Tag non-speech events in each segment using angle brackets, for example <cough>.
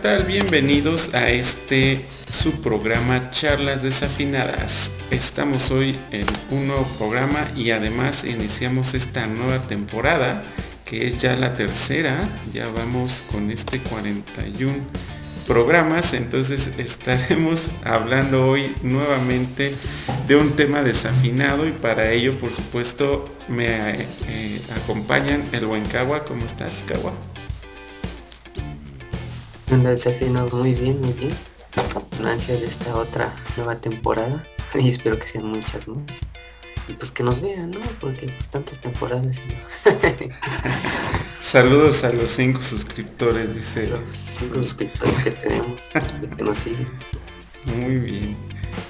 Hola, ¿qué tal? Bienvenidos a este su programa Charlas Desafinadas. Estamos hoy en un nuevo programa y además iniciamos esta nueva temporada que es ya la tercera. Ya vamos con este 41 programas, entonces estaremos <laughs> hablando hoy nuevamente de un tema desafinado y para ello por supuesto me eh, acompañan el buen Cagua. ¿Cómo estás, Cagua? Anda desafinado muy bien, muy bien. Con ansias de esta otra nueva temporada <laughs> y espero que sean muchas más. Y pues que nos vean, ¿no? Porque pues tantas temporadas <laughs> Saludos a los cinco suscriptores, dice. Los cinco suscriptores que tenemos, que nos siguen. Muy bien.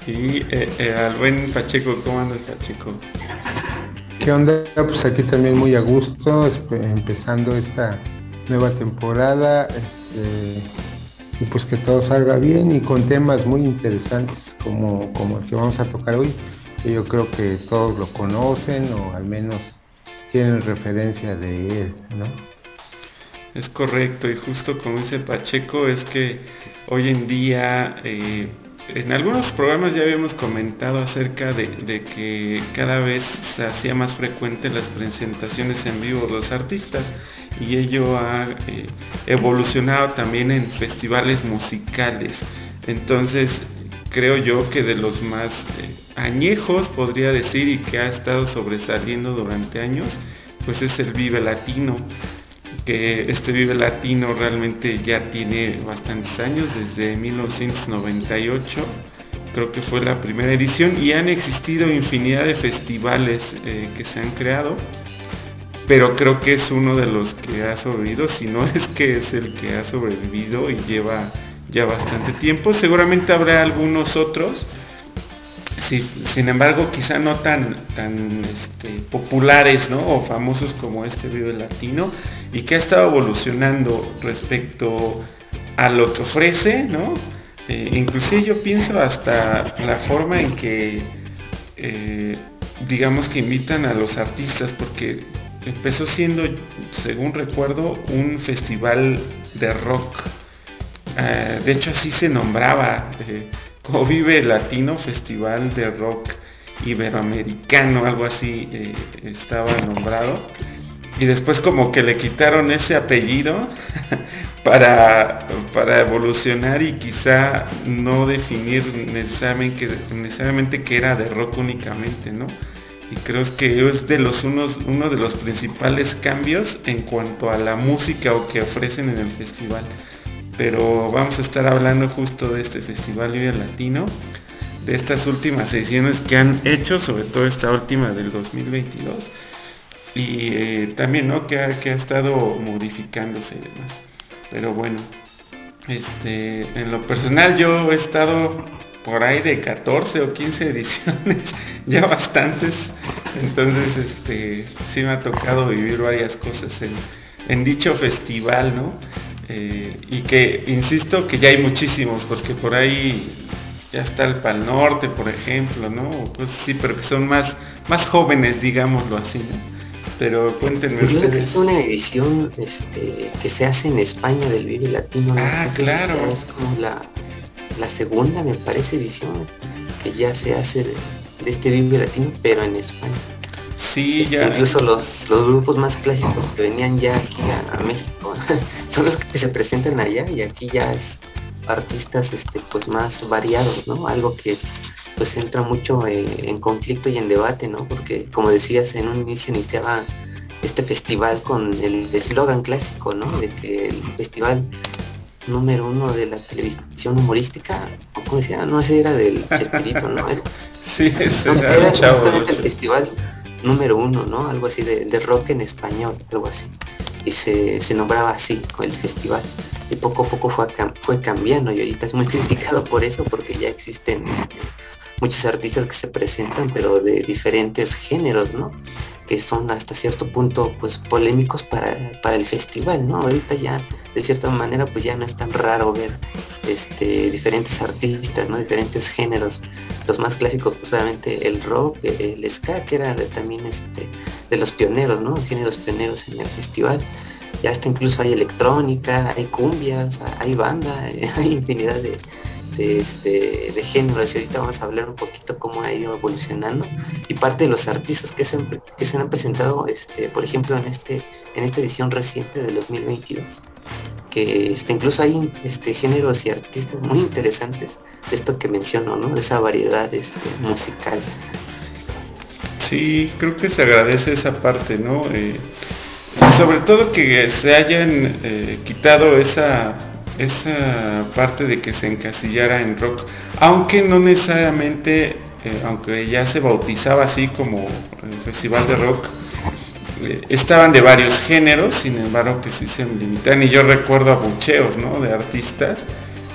Y eh, eh, al buen Pacheco, ¿cómo andas Pacheco? ¿Qué onda? Pues aquí también muy a gusto, empezando esta nueva temporada. Este, y pues que todo salga bien y con temas muy interesantes como, como el que vamos a tocar hoy, que yo creo que todos lo conocen o al menos tienen referencia de él, ¿no? Es correcto, y justo como dice Pacheco, es que hoy en día eh, en algunos programas ya habíamos comentado acerca de, que cada vez se hacía más frecuente las presentaciones en vivo de los artistas y ello ha eh, evolucionado también en festivales musicales. Entonces, creo yo que de los más eh, añejos, podría decir, y que ha estado sobresaliendo durante años, pues es el Vive Latino, que este Vive Latino realmente ya tiene bastantes años, desde 1998, creo que fue la primera edición, y han existido infinidad de festivales eh, que se han creado pero creo que es uno de los que ha sobrevivido, si no es que es el que ha sobrevivido y lleva ya bastante tiempo. Seguramente habrá algunos otros, sin embargo quizá no tan, tan este, populares ¿no? o famosos como este Vive Latino y que ha estado evolucionando respecto a lo que ofrece, ¿no? Eh, inclusive yo pienso hasta la forma en que eh, digamos que invitan a los artistas porque empezó siendo, según recuerdo, un festival de rock. Eh, de hecho así se nombraba, eh, como Vive Latino Festival de Rock Iberoamericano, algo así eh, estaba nombrado. Y después como que le quitaron ese apellido <laughs> para, para evolucionar y quizá no definir necesariamente que era de rock únicamente, ¿no? Y creo que es de los unos, uno de los principales cambios en cuanto a la música o que ofrecen en el festival. Pero vamos a estar hablando justo de este festival Vive Latino, de estas últimas ediciones que han hecho, sobre todo esta última del 2022, y eh, también ¿no? que, ha, que ha estado modificándose y demás. Pero bueno, este, en lo personal yo he estado por ahí de 14 o 15 ediciones, <laughs> ya bastantes. Entonces, este, sí me ha tocado vivir varias cosas en, dicho festival, ¿no? Eh, y que, insisto, que ya hay muchísimos, porque por ahí ya está el Pal Norte, por ejemplo, ¿no? Pues sí, pero que son más, más jóvenes, digámoslo así, ¿no? Pero cuéntenme ustedes. Es una edición este, que se hace en España del Vive Latino. Ah, claro. Es como la, la segunda, me parece, edición que ya se hace de, este Vive Latino, pero en España. Sí, este, ya. Incluso los, los grupos más clásicos que venían ya aquí a, México <laughs> son los que se presentan allá y aquí ya es artistas este pues más variados, ¿no? Algo que pues entra mucho eh, en conflicto y en debate, ¿no? Porque como decías, en un inicio iniciaba este festival con el eslogan clásico, ¿no? De que el festival número uno de la televisión humorística, como decía, no sé, era del <laughs> Chespirito, ¿no? sí, ese era, justamente el festival número uno, ¿no? Algo así de, rock en español, algo así. Y se, nombraba así el festival. Y poco a poco fue, fue cambiando y ahorita es muy <laughs> criticado por eso, porque ya existen este, muchos artistas que se presentan, pero de diferentes géneros, ¿no? Que son hasta cierto punto pues polémicos para, para el festival, ¿no? Ahorita ya de cierta manera pues ya no es tan raro ver este, diferentes artistas, ¿no? diferentes géneros. Los más clásicos pues obviamente el rock, el ska, que era también este, de los pioneros, ¿no? géneros pioneros en el festival. ya hasta incluso hay electrónica, hay cumbias, hay banda, <laughs> hay infinidad de, de, este, géneros y ahorita vamos a hablar un poquito cómo ha ido evolucionando y parte de los artistas que se han, que se han presentado, este, por ejemplo, en, este, en esta edición reciente del 2022 que este, incluso hay este, géneros y artistas muy interesantes de esto que menciono, ¿no? De esa variedad este, musical. Sí, creo que se agradece esa parte, ¿no? Eh, sobre todo que se hayan eh, quitado esa esa parte de que se encasillara en rock, aunque no necesariamente, eh, aunque ya se bautizaba así como el festival de rock, eh, estaban de varios géneros, sin embargo que sí se limitan, y yo recuerdo abucheos, ¿no? De artistas,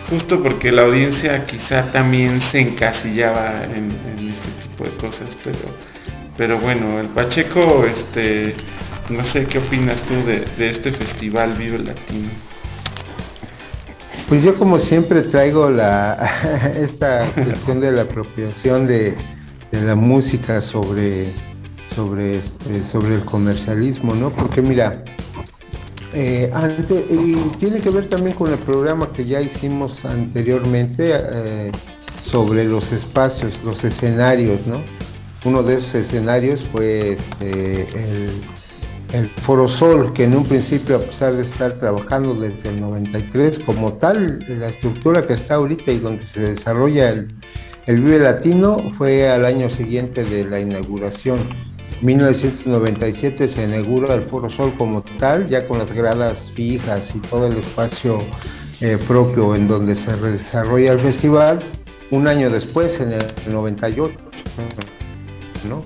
justo porque la audiencia quizá también se encasillaba en, este tipo de cosas, pero, pero bueno, el Pacheco, este, no sé qué opinas tú de, este festival Vive Latino. Pues yo como siempre traigo la <laughs> esta cuestión de la apropiación de, la música sobre sobre este, sobre el comercialismo, ¿no? Porque mira, eh, y tiene que ver también con el programa que ya hicimos anteriormente eh, sobre los espacios, los escenarios, ¿no? Uno de esos escenarios fue este, el el Forosol, que en un principio, a pesar de estar trabajando desde el 93 como tal, la estructura que está ahorita y donde se desarrolla el, Vive Latino fue al año siguiente de la inauguración. 1997 se inaugura el Foro Sol como tal, ya con las gradas fijas y todo el espacio eh, propio en donde se desarrolla el festival. Un año después, en el 98, ¿no?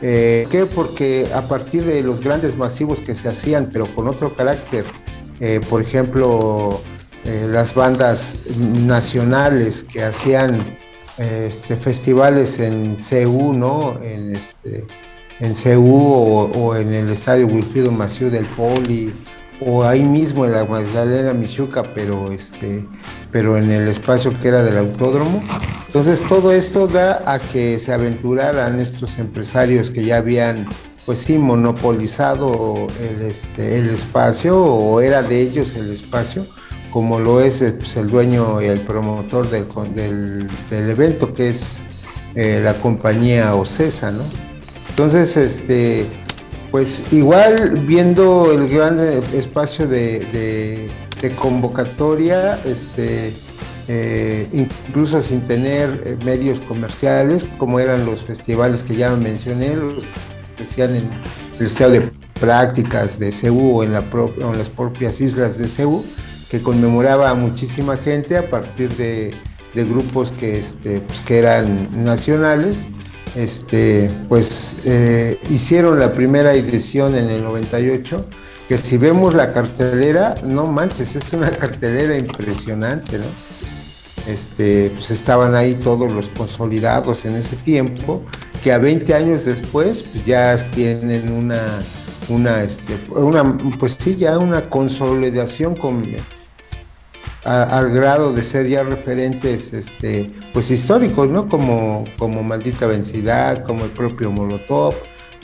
Eh, ¿Qué? Porque a partir de los grandes masivos que se hacían, pero con otro carácter, eh, por ejemplo, eh, las bandas nacionales que hacían este, festivales en CU, ¿no? En, este, en CU o, en el estadio Wilfrido Maciú del Poli, o ahí mismo en la Magdalena Michuca, pero este, pero en el espacio que era del autódromo. Entonces todo esto da a que se aventuraran estos empresarios que ya habían pues sí monopolizado el, este, espacio o era de ellos el espacio, como lo es pues, el dueño y el promotor del, del, evento que es eh, la compañía Ocesa, ¿no? Entonces, este, pues igual viendo el gran espacio de convocatoria, este, eh, incluso sin tener eh, medios comerciales, como eran los festivales que ya mencioné, los que hacían en el estado de prácticas de CEU o en, la en las propias islas de CEU, que conmemoraba a muchísima gente a partir de, grupos este, pues, que eran nacionales. Este, pues eh, hicieron la primera edición en el 98 que si vemos la cartelera, no manches, es una <laughs> cartelera impresionante, ¿no? Este, pues estaban ahí todos los consolidados en ese tiempo, que a 20 años después pues ya tienen una, una, este, una, pues sí, ya una consolidación con, al grado de ser ya referentes, este, pues históricos, ¿no? Como, como Maldita Vencidad, como el propio Molotov,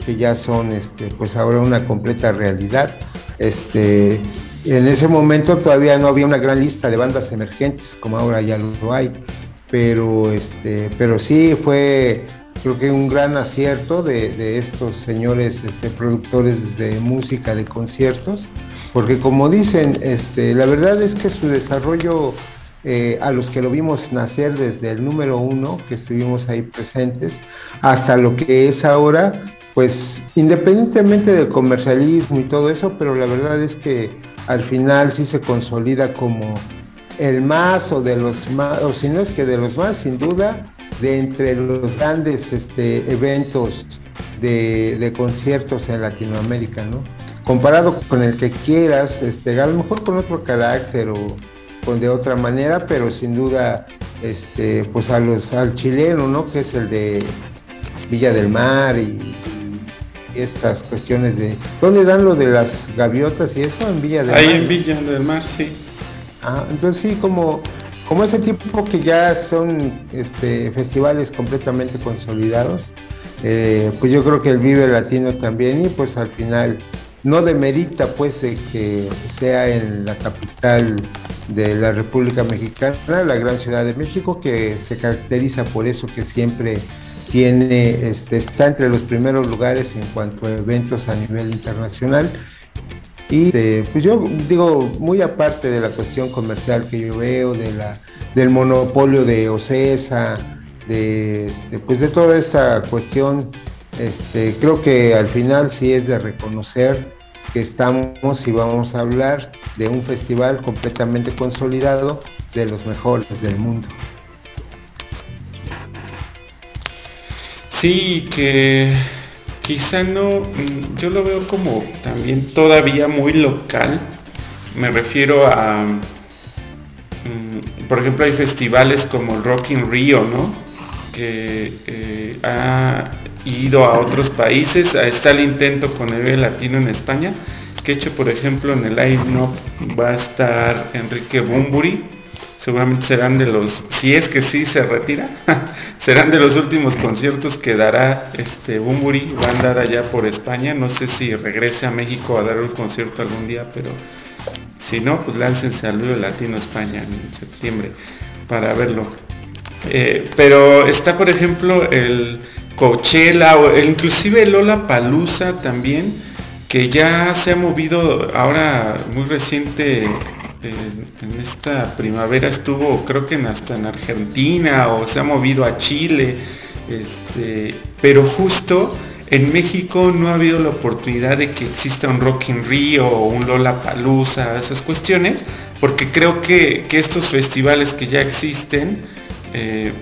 que ya son este, pues ahora una completa realidad. Este, en ese momento todavía no había una gran lista de bandas emergentes como ahora ya lo hay, pero, este, pero sí fue creo que un gran acierto de, estos señores este, productores de música, de conciertos, porque como dicen, este, la verdad es que su desarrollo eh, a los que lo vimos nacer desde el número uno, que estuvimos ahí presentes, hasta lo que es ahora, pues independientemente del comercialismo y todo eso, pero la verdad es que al final sí se consolida como el más o de los más, o si no es que de los más, sin duda, de entre los grandes este, eventos de, conciertos en Latinoamérica, ¿no? Comparado con el que quieras, este, a lo mejor con otro carácter o con de otra manera, pero sin duda, este, pues a los, al chileno, ¿no? Que es el de Villa del Mar y estas cuestiones de... ¿Dónde dan lo de las gaviotas y eso? En Villa del Mar. Ahí en Villa del Mar, sí. Ah, entonces sí, como, como ese tipo que ya son este, festivales completamente consolidados, eh, pues yo creo que el Vive Latino también y pues al final no demerita pues que sea en la capital de la República Mexicana, la gran ciudad de México, que se caracteriza por eso que siempre tiene, este, está entre los primeros lugares en cuanto a eventos a nivel internacional. Y este, pues yo digo, muy aparte de la cuestión comercial que yo veo, del monopolio de OCESA, de, este, pues de toda esta cuestión, creo que al final sí es de reconocer que estamos y vamos a hablar de un festival completamente consolidado de los mejores del mundo. Sí, que quizá no, mm, yo lo veo como también todavía muy local. Me refiero a, mm, por ejemplo, hay festivales como el Rock in Rio, ¿no? Que eh, ha ido a otros países. Está el intento con el Latino en España, que hecho, por ejemplo, en el line-up va a estar Enrique Bumburi. Seguramente serán de los, si es que sí se retira, <laughs> serán de los últimos conciertos que dará este Bumburi. Va a andar allá por España. No sé si regrese a México a dar un concierto algún día, pero si no, pues láncense al Latino España en septiembre para verlo. Eh, pero está, por ejemplo, el Coachella o inclusive Lola Palusa también, que ya se ha movido ahora muy reciente en, esta primavera estuvo creo que hasta en Argentina o se ha movido a Chile, este, pero justo en México no ha habido la oportunidad de que exista un Rock in Rio o un Lola Palusa, esas cuestiones, porque creo que, estos festivales que ya existen, eh,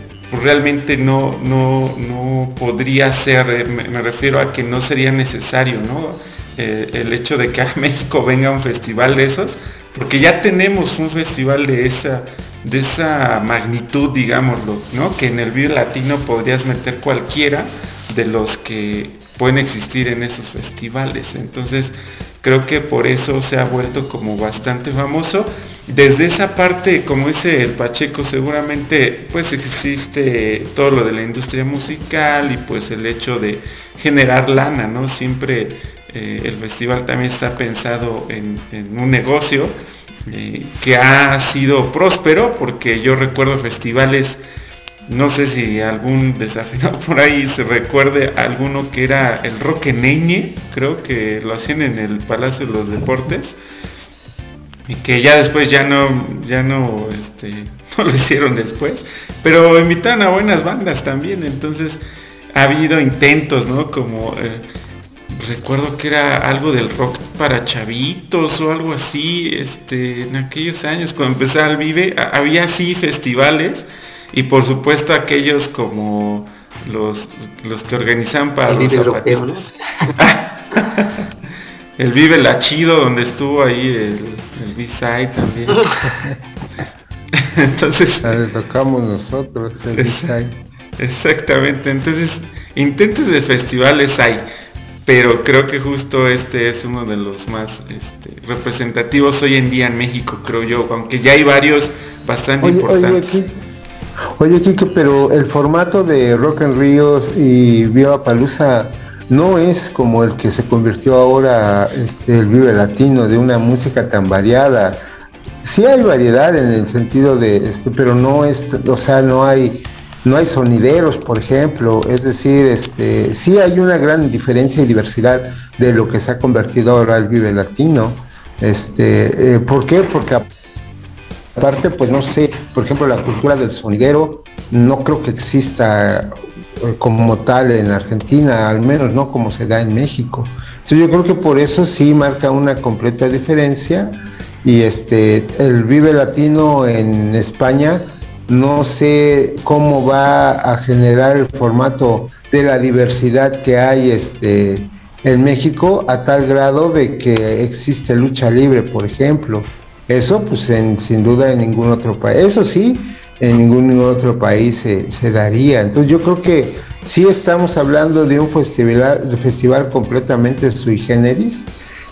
realmente no, no, no podría ser, eh, me, refiero a que no sería necesario, ¿no? Eh, el hecho de que a <laughs> México venga un festival de esos, porque ya tenemos un festival de esa, de esa magnitud, digámoslo, ¿no? Que en el Vive Latino podrías meter cualquiera de los que pueden existir en esos festivales. Entonces, creo que por eso se ha vuelto como bastante famoso desde esa parte, como dice el Pacheco, seguramente pues existe todo lo de la industria musical y pues el hecho de generar lana, ¿no? Siempre eh, el festival también está pensado en, un negocio eh, que ha sido próspero, porque yo recuerdo festivales, no sé si algún desafinado <laughs> por ahí se recuerde alguno que era el Roque Neñe, creo que lo hacían en el Palacio de los Deportes y que ya después ya no, ya no, este, <laughs> no lo hicieron después, pero invitan a buenas bandas también, entonces ha habido intentos, ¿no? Como eh, recuerdo que era algo del rock para chavitos o algo así, este, en aquellos años cuando empezaba el Vive, había así festivales y por supuesto aquellos como los, los que organizan para los zapatistas. <laughs> el Vive La Chido, donde estuvo ahí el, el B-Side también. <laughs> entonces. le tocamos nosotros el B-Side. Exactamente, entonces intentos de festivales hay, pero creo que justo este es uno de los más este, representativos hoy en día en México, creo yo, aunque ya hay varios bastante importantes. Oye, Kike, pero el formato de Rock and Ríos y Viva Palusa no es como el que se convirtió ahora este, el Vive Latino, de una música tan variada. Sí hay variedad en el sentido de, este, pero no es, o sea, no hay, no hay sonideros, por ejemplo, es decir, este, sí hay una gran diferencia y diversidad de lo que se ha convertido ahora el Vive Latino. Eh, ¿Por qué? Porque aparte, pues no sé, por ejemplo, la cultura del sonidero, no creo que exista como tal en Argentina, al menos no como se da en México. Entonces yo creo que por eso sí marca una completa diferencia y este el Vive Latino en España no sé cómo va a generar el formato de la diversidad que hay este en México a tal grado de que existe lucha libre, por ejemplo. Eso pues sin duda en ningún otro país. Eso sí, en ningún otro país se, daría. Entonces yo creo que sí estamos hablando de un festival, festival completamente sui generis,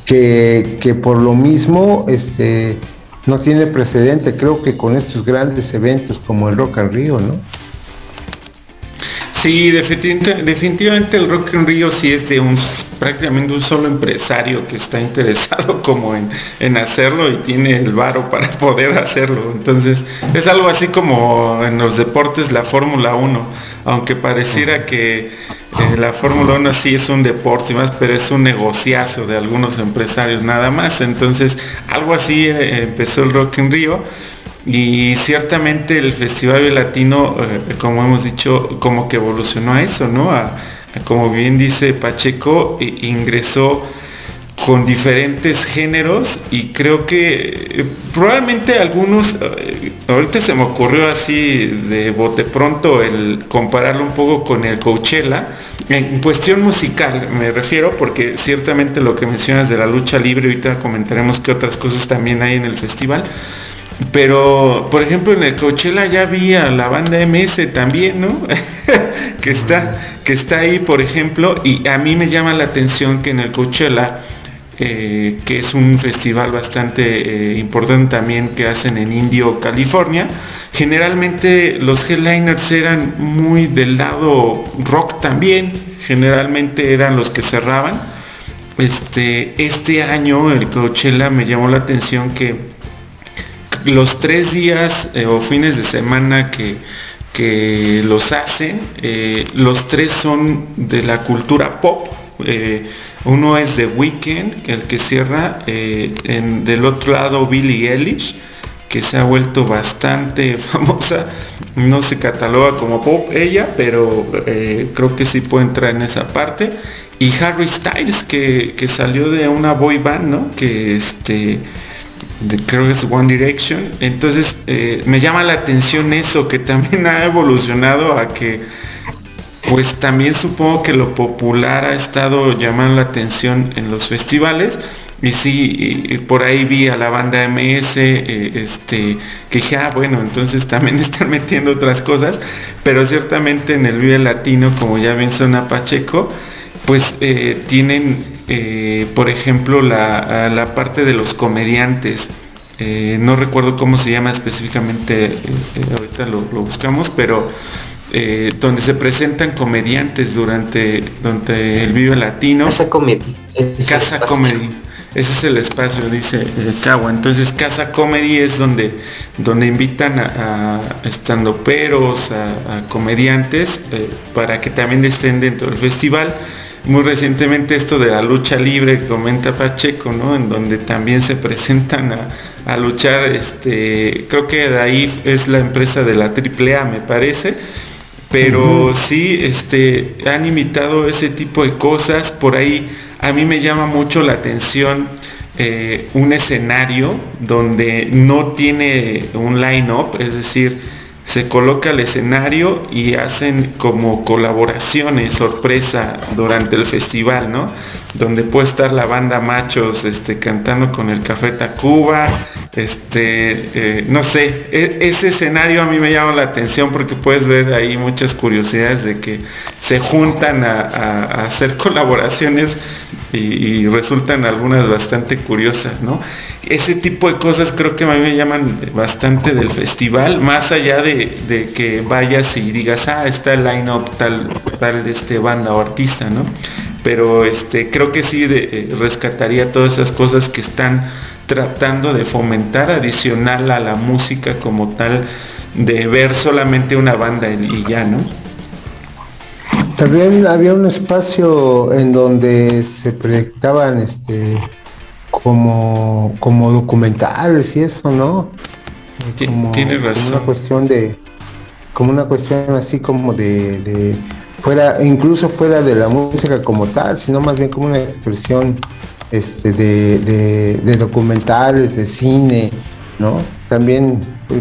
que, que por lo mismo este, no tiene precedente, creo que con estos grandes eventos como el Rock and Rio, ¿no? Sí, definitivamente, el Rock en Río sí es de un prácticamente un solo empresario que está interesado <laughs> como en, hacerlo y tiene el varo para <laughs> poder hacerlo. Entonces, es algo así como en los deportes la Fórmula 1, aunque pareciera que eh, la Fórmula 1 sí es un deporte y más, pero es un negociazo de algunos empresarios nada más. Entonces, algo así eh, empezó el Rock en Río y ciertamente el Festival Latino, eh, como hemos dicho, como que evolucionó a eso, ¿no? como bien dice Pacheco, ingresó con diferentes géneros y creo que eh, probablemente algunos, eh, ahorita se me ocurrió así de bote pronto el compararlo un poco con el Coachella, en cuestión musical me refiero porque ciertamente lo que mencionas de la lucha libre, ahorita comentaremos que otras cosas también hay en el festival, pero, por ejemplo, en el Coachella ya vi a la banda MS también, ¿no? <laughs> que, está, que está ahí, por ejemplo, y a mí me llama la atención que en el Coachella, eh, que es un festival bastante eh, importante también que hacen en Indio, California, generalmente los headliners eran muy del lado rock también, generalmente eran los que cerraban. Este, este año el Coachella me llamó la atención que los tres días eh, o fines de semana que, que los hacen, eh, los tres son de la cultura pop. Eh, uno es The Weeknd, el que cierra, en, del otro lado Billie Eilish, que se ha vuelto bastante <laughs> famosa. No se cataloga como pop ella, pero creo que sí puede entrar en esa parte. Y Harry Styles, que, que salió de una boy band, ¿no? Que este creo que es One Direction. Entonces eh, me llama la atención eso, que también <laughs> ha evolucionado a que, pues también supongo que lo popular ha estado llamando la atención en los festivales. Y sí, por ahí vi a la banda MS, eh, este, que dije, ah, bueno, entonces también <laughs> están metiendo otras cosas, pero ciertamente en el Vive Latino, como ya menciona Pacheco, pues eh, tienen eh, por ejemplo, la, parte de los comediantes. Eh, no recuerdo cómo se llama específicamente, ahorita lo, buscamos, pero donde se presentan comediantes durante, durante el video latino. Casa Comedy. Casa Comedy. Ese es el espacio, dice Cagua. Entonces Casa Comedy es donde, donde invitan a, a, a comediantes, para que también estén dentro del festival muy recientemente esto de la lucha libre que comenta Pacheco, ¿no? En donde también se presentan a, luchar, este, creo que de ahí es la empresa de la AAA, me parece. Pero sí, este, han imitado ese tipo de cosas. Por ahí a mí me llama mucho la atención eh, un escenario donde no tiene un line-up, es decir, se coloca el escenario y hacen como colaboraciones sorpresa durante el festival, ¿no? Donde puede estar la banda Machos este, cantando con el Café Tacuba, este, eh, no sé, e, ese escenario a mí me llama la atención porque puedes ver ahí muchas curiosidades de que se juntan a hacer <laughs> colaboraciones y, resultan algunas bastante curiosas, ¿no? Ese tipo de cosas creo que a mí me llaman bastante del festival, más allá de, que vayas y digas, ah, está el line-up tal, tal este, banda o artista, ¿no? Pero este, creo que sí eh, rescataría todas esas cosas que están tratando de fomentar adicional a la música como tal, de ver solamente una banda y ya, ¿no? También había un espacio en donde se proyectaban este como, como documentales y eso, ¿no? Tiene razón. una cuestión de, como una cuestión así como de, fuera, incluso fuera de la música como tal, sino más bien como una expresión este, de, de documentales, de cine, ¿no? También,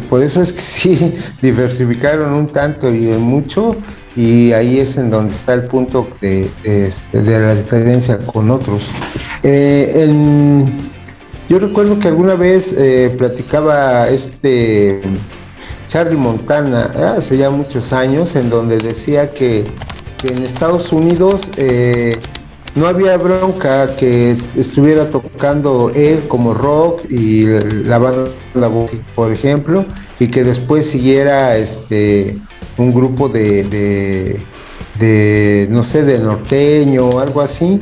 por eso es que <laughs> sí, diversificaron un tanto y mucho y ahí es en donde está el punto de, la diferencia con otros. Eh, yo recuerdo que alguna vez eh, platicaba este Charlie Montana, ¿eh? hace ya muchos años, en donde decía que, en Estados Unidos no había bronca que estuviera tocando él como rock y la banda, por ejemplo, y que después siguiera este un grupo de, de, no sé, de norteño o algo así.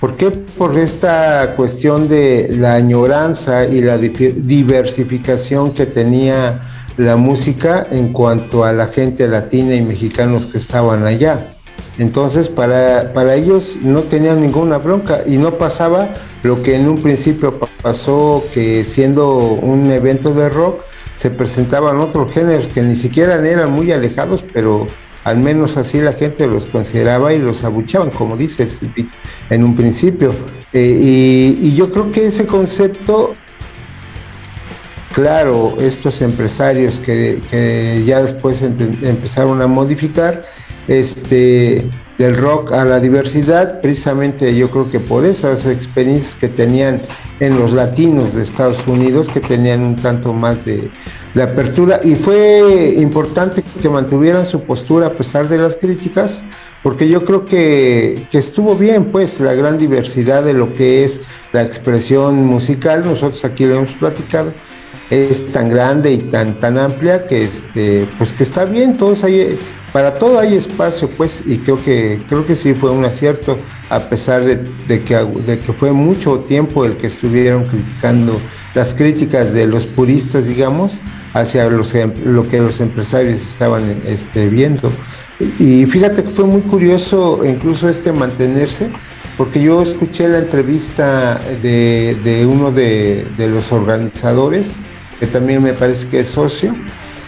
¿Por qué? Por esta cuestión de la añoranza y la diversificación que tenía la música en cuanto a la gente latina y mexicanos que estaban allá. Entonces para, para ellos no tenían ninguna bronca y no pasaba lo que en un principio pasó que siendo un evento de rock se presentaban otros géneros que ni siquiera eran muy alejados, pero al menos así la gente los consideraba y los abuchaban, como dices en un principio. Eh, y, yo creo que ese concepto, claro, estos empresarios que, ya después empezaron a modificar, este, del rock a la diversidad, precisamente yo creo que por esas experiencias que tenían en los latinos de Estados Unidos, que tenían un tanto más de, de apertura, y fue importante que mantuvieran su postura a pesar de las críticas, porque yo creo que, estuvo bien, pues, la gran diversidad de lo que es la expresión musical, nosotros aquí lo hemos platicado, es tan grande y tan tan amplia que este, pues que está bien, todos hay, para todo hay espacio, pues, y creo que creo que sí fue un acierto, a pesar de, que, de que fue mucho tiempo el que estuvieron criticando las críticas de los puristas, digamos, hacia los, lo que los empresarios estaban este, viendo. Y fíjate que fue muy curioso incluso este mantenerse, porque yo escuché la entrevista de, uno de, los organizadores, que también me parece que es socio,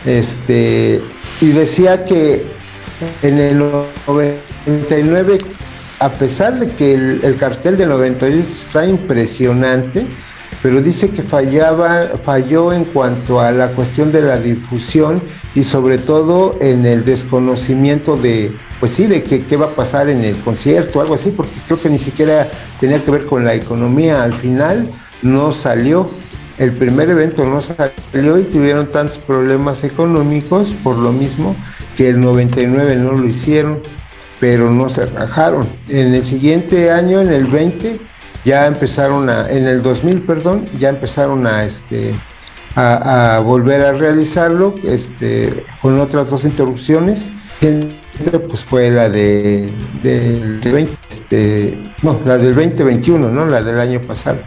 este, y decía que en el 99, a pesar de que el, el cartel del 98 está impresionante, pero dice que fallaba, falló en cuanto a la cuestión de la difusión y sobre todo en el desconocimiento de, pues sí, de qué va a pasar en el concierto, algo así, porque creo que ni siquiera tenía que ver con la economía. Al final no salió, el primer evento no salió y tuvieron tantos problemas económicos por lo mismo que el 99 no lo hicieron, pero no se rajaron. En el siguiente año, en el 20, ya empezaron a, en el 2000, perdón, ya empezaron a, este, a, volver a realizarlo este, con otras dos interrupciones. Pues fue la de, este, no, la del 2021, ¿no? La del año pasado.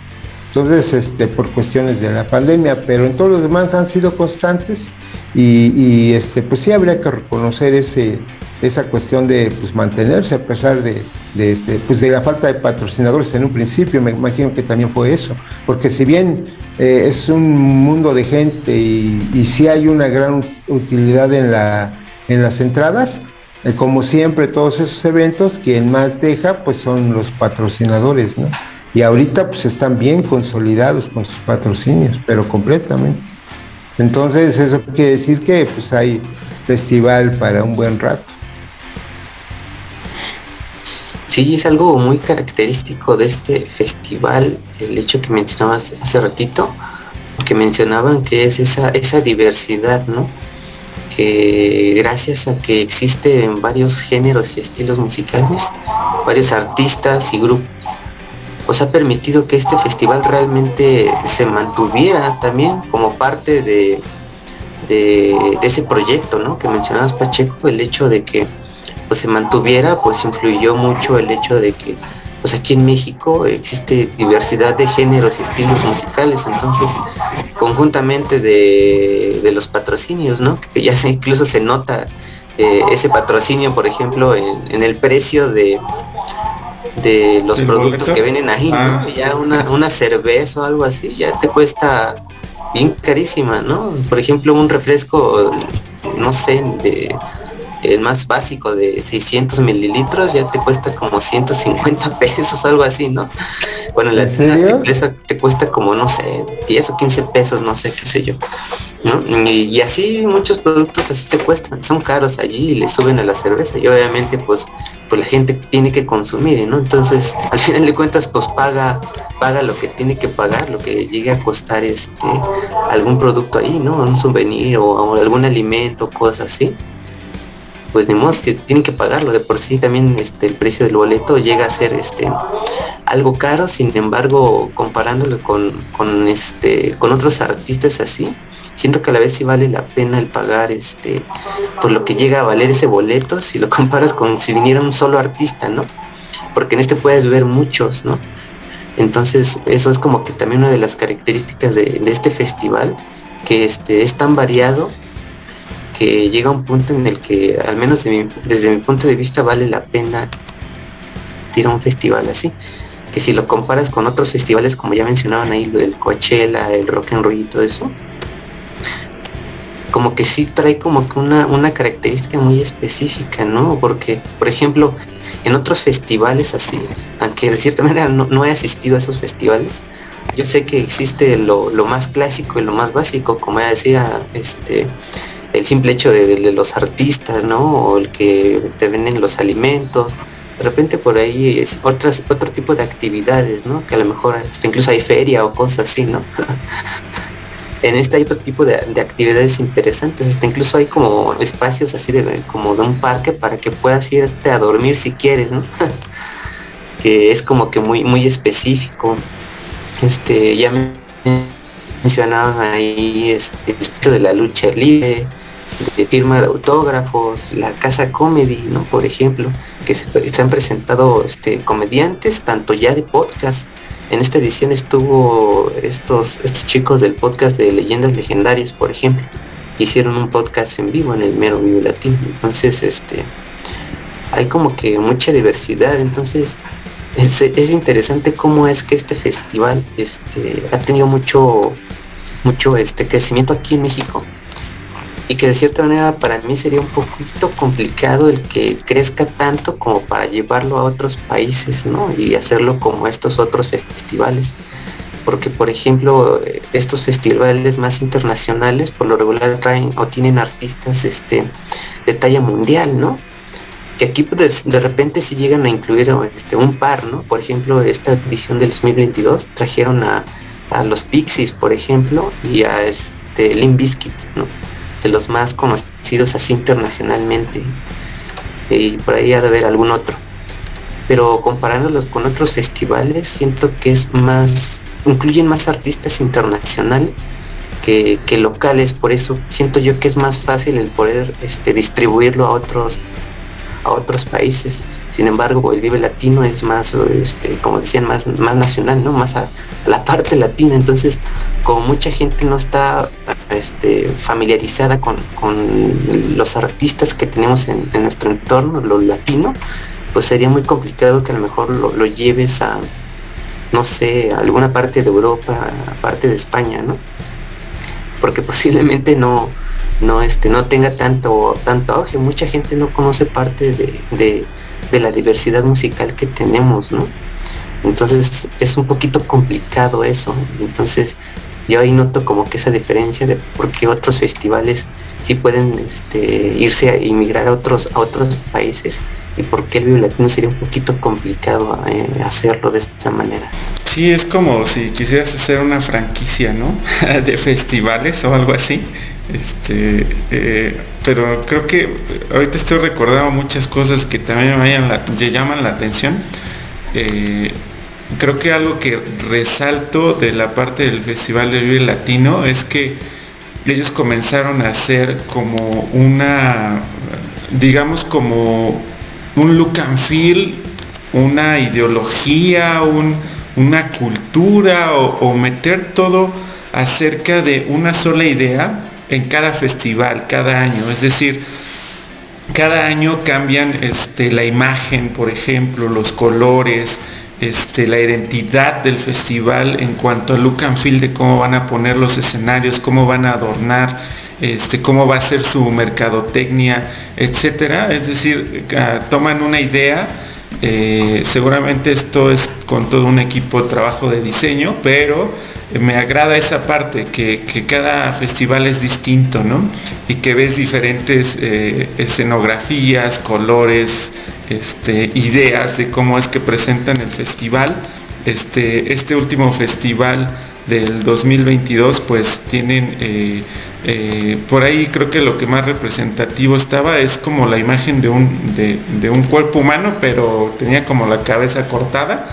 Entonces, este, por cuestiones de la pandemia, pero en todos los demás han sido constantes y, y este, pues sí habría que reconocer ese, esa cuestión de pues, mantenerse a pesar de, este, pues, de la falta de patrocinadores en un principio, me imagino que también fue eso, porque si bien eh, es un mundo de gente y, si hay una gran utilidad en, la, en las entradas, eh, como siempre todos esos eventos, quien más deja pues son los patrocinadores, ¿no? Y ahorita pues están bien consolidados con sus patrocinios, pero completamente. Entonces eso quiere decir que pues hay festival para un buen rato. Sí, es algo muy característico de este festival, el hecho que mencionabas hace ratito, que mencionaban que es esa, esa diversidad, ¿no? Que gracias a que existen varios géneros y estilos musicales, varios artistas y grupos, pues ha permitido que este festival realmente se mantuviera también como parte de, de, de ese proyecto, ¿no? Que mencionabas Pacheco, el hecho de que pues se mantuviera, pues influyó mucho el hecho de que pues aquí en México existe diversidad de géneros y estilos musicales, entonces conjuntamente de, los patrocinios, ¿no? Que ya se, incluso se nota eh, ese patrocinio, por ejemplo, en, el precio de, de los productos que vienen ahí, ¿no? Ah. Ya una, una cerveza o algo así, ya te cuesta bien carísima, ¿no? Por ejemplo, un refresco, no sé, de el más básico de 600 mililitros ya te cuesta como 150 <laughs> pesos, algo así, ¿no? Bueno, la empresa te cuesta como, no sé, 10 o 15 pesos, no sé, qué sé yo. ¿no? Y, así muchos productos así te cuestan, son caros allí y le suben a la cerveza y obviamente pues pues la gente tiene que consumir, ¿no? Entonces, <laughs> al final de cuentas, pues paga, paga lo que tiene que pagar, lo que llegue a costar este algún producto ahí, ¿no? Un souvenir o, o algún alimento, cosas así pues ni modo, tienen que pagarlo. De por sí también este, el precio del boleto llega a ser este algo caro, sin embargo, comparándolo con, con este con otros artistas así, siento que a la vez sí vale la pena el pagar este por lo que llega a valer ese boleto si lo <laughs> comparas con si viniera un solo artista, ¿no? Porque en este puedes ver muchos, ¿no? Entonces eso es como que también una de las características de, este festival, que este, es tan variado que llega un punto en el que, al menos desde mi punto de vista, vale la pena tirar un festival así. Que si lo comparas con otros festivales, como ya mencionaban ahí, el Coachella, el Rock and Roll y todo eso, como que sí trae como que una, una característica muy específica, ¿no? Porque, por ejemplo, en otros festivales así, aunque de cierta manera no, he asistido a esos festivales, yo sé que existe lo, más clásico y lo más básico, como ya decía, este, el simple hecho de, los artistas, ¿no? O el que te venden los alimentos. De repente por ahí es otras, otro tipo de actividades, ¿no? Que a lo mejor hasta incluso hay feria o cosas así, ¿no? <laughs> en este hay otro tipo de, actividades interesantes, hasta incluso hay como espacios así de como de un parque para que puedas irte a dormir si quieres, ¿no? <laughs> que es como que muy, muy específico. Este, ya mencionaban ahí este, de la lucha libre, firma de autógrafos, la casa comedy, ¿no? Por ejemplo, que se, han presentado este, comediantes, tanto ya de podcast. En esta edición estuvo estos, estos chicos del podcast de Leyendas Legendarias, por ejemplo. Hicieron un podcast en vivo en el mero vivo latino. Entonces, este, hay como que mucha diversidad. Entonces, es, interesante cómo es que este festival este, ha tenido mucho, mucho este, crecimiento aquí en México y que de cierta manera para mí sería un poquito complicado el que crezca tanto como para llevarlo a otros países, ¿no? Y hacerlo como estos otros festivales. Porque, por ejemplo, estos festivales más internacionales por lo regular traen o tienen artistas este, de talla mundial, ¿no? que aquí pues, de, repente si llegan a incluir este, un par, ¿no? Por ejemplo, esta edición del 2022 trajeron a, los Pixies, por ejemplo, y a este Limp Bizkit, ¿no? De los más conocidos así internacionalmente. Y por ahí ha de haber algún otro. Pero comparándolos con otros festivales, siento que es más, incluyen más artistas internacionales que, que locales, por eso siento yo que es más fácil el poder este, distribuirlo a otros a otros países. Sin embargo, el Vive Latino es más, este, como decían, más, más nacional, ¿no? Más a, la parte latina. Entonces, como mucha gente no está este, familiarizada con, los artistas que tenemos en, nuestro entorno, lo latino, pues sería muy complicado que a lo mejor lo, lleves a, no sé, a alguna parte de Europa, parte de España, ¿no? Porque <laughs> posiblemente no, no este no tenga tanto tanto auge. Mucha gente no conoce parte de, la diversidad musical que tenemos no entonces es un poquito complicado eso. Entonces yo ahí noto como que esa diferencia de por qué otros festivales sí pueden este, irse a inmigrar a otros a otros países y por qué el Vivo Latino sería un poquito complicado eh, hacerlo de esta manera. Sí, es como si quisieras hacer una franquicia, ¿no? <laughs> de festivales o algo así. Este, eh, pero creo que ahorita estoy recordando muchas cosas que también me llaman la atención. Eh, creo que algo que resalto de la parte del Festival de Vive Latino es que ellos comenzaron a hacer como una, digamos como un look and feel, una ideología, una cultura o meter todo acerca de una sola idea en cada festival, cada año. Es decir, cada año cambian este, la imagen, por ejemplo, los colores, este, la identidad del festival en cuanto al look and feel de cómo van a poner los escenarios, cómo van a adornar, este, cómo va a ser su mercadotecnia, etcétera. Es decir, ah, toman una idea. Eh, seguramente esto es con todo un equipo de trabajo de diseño, pero me agrada esa parte, que, cada festival es distinto, ¿no? Y que ves diferentes eh, escenografías, colores, este, ideas de cómo es que presentan el festival. Este, este último festival del 2022 pues tienen eh, eh, por ahí creo que lo que más representativo estaba es como la imagen de un, de un cuerpo humano pero tenía como la cabeza cortada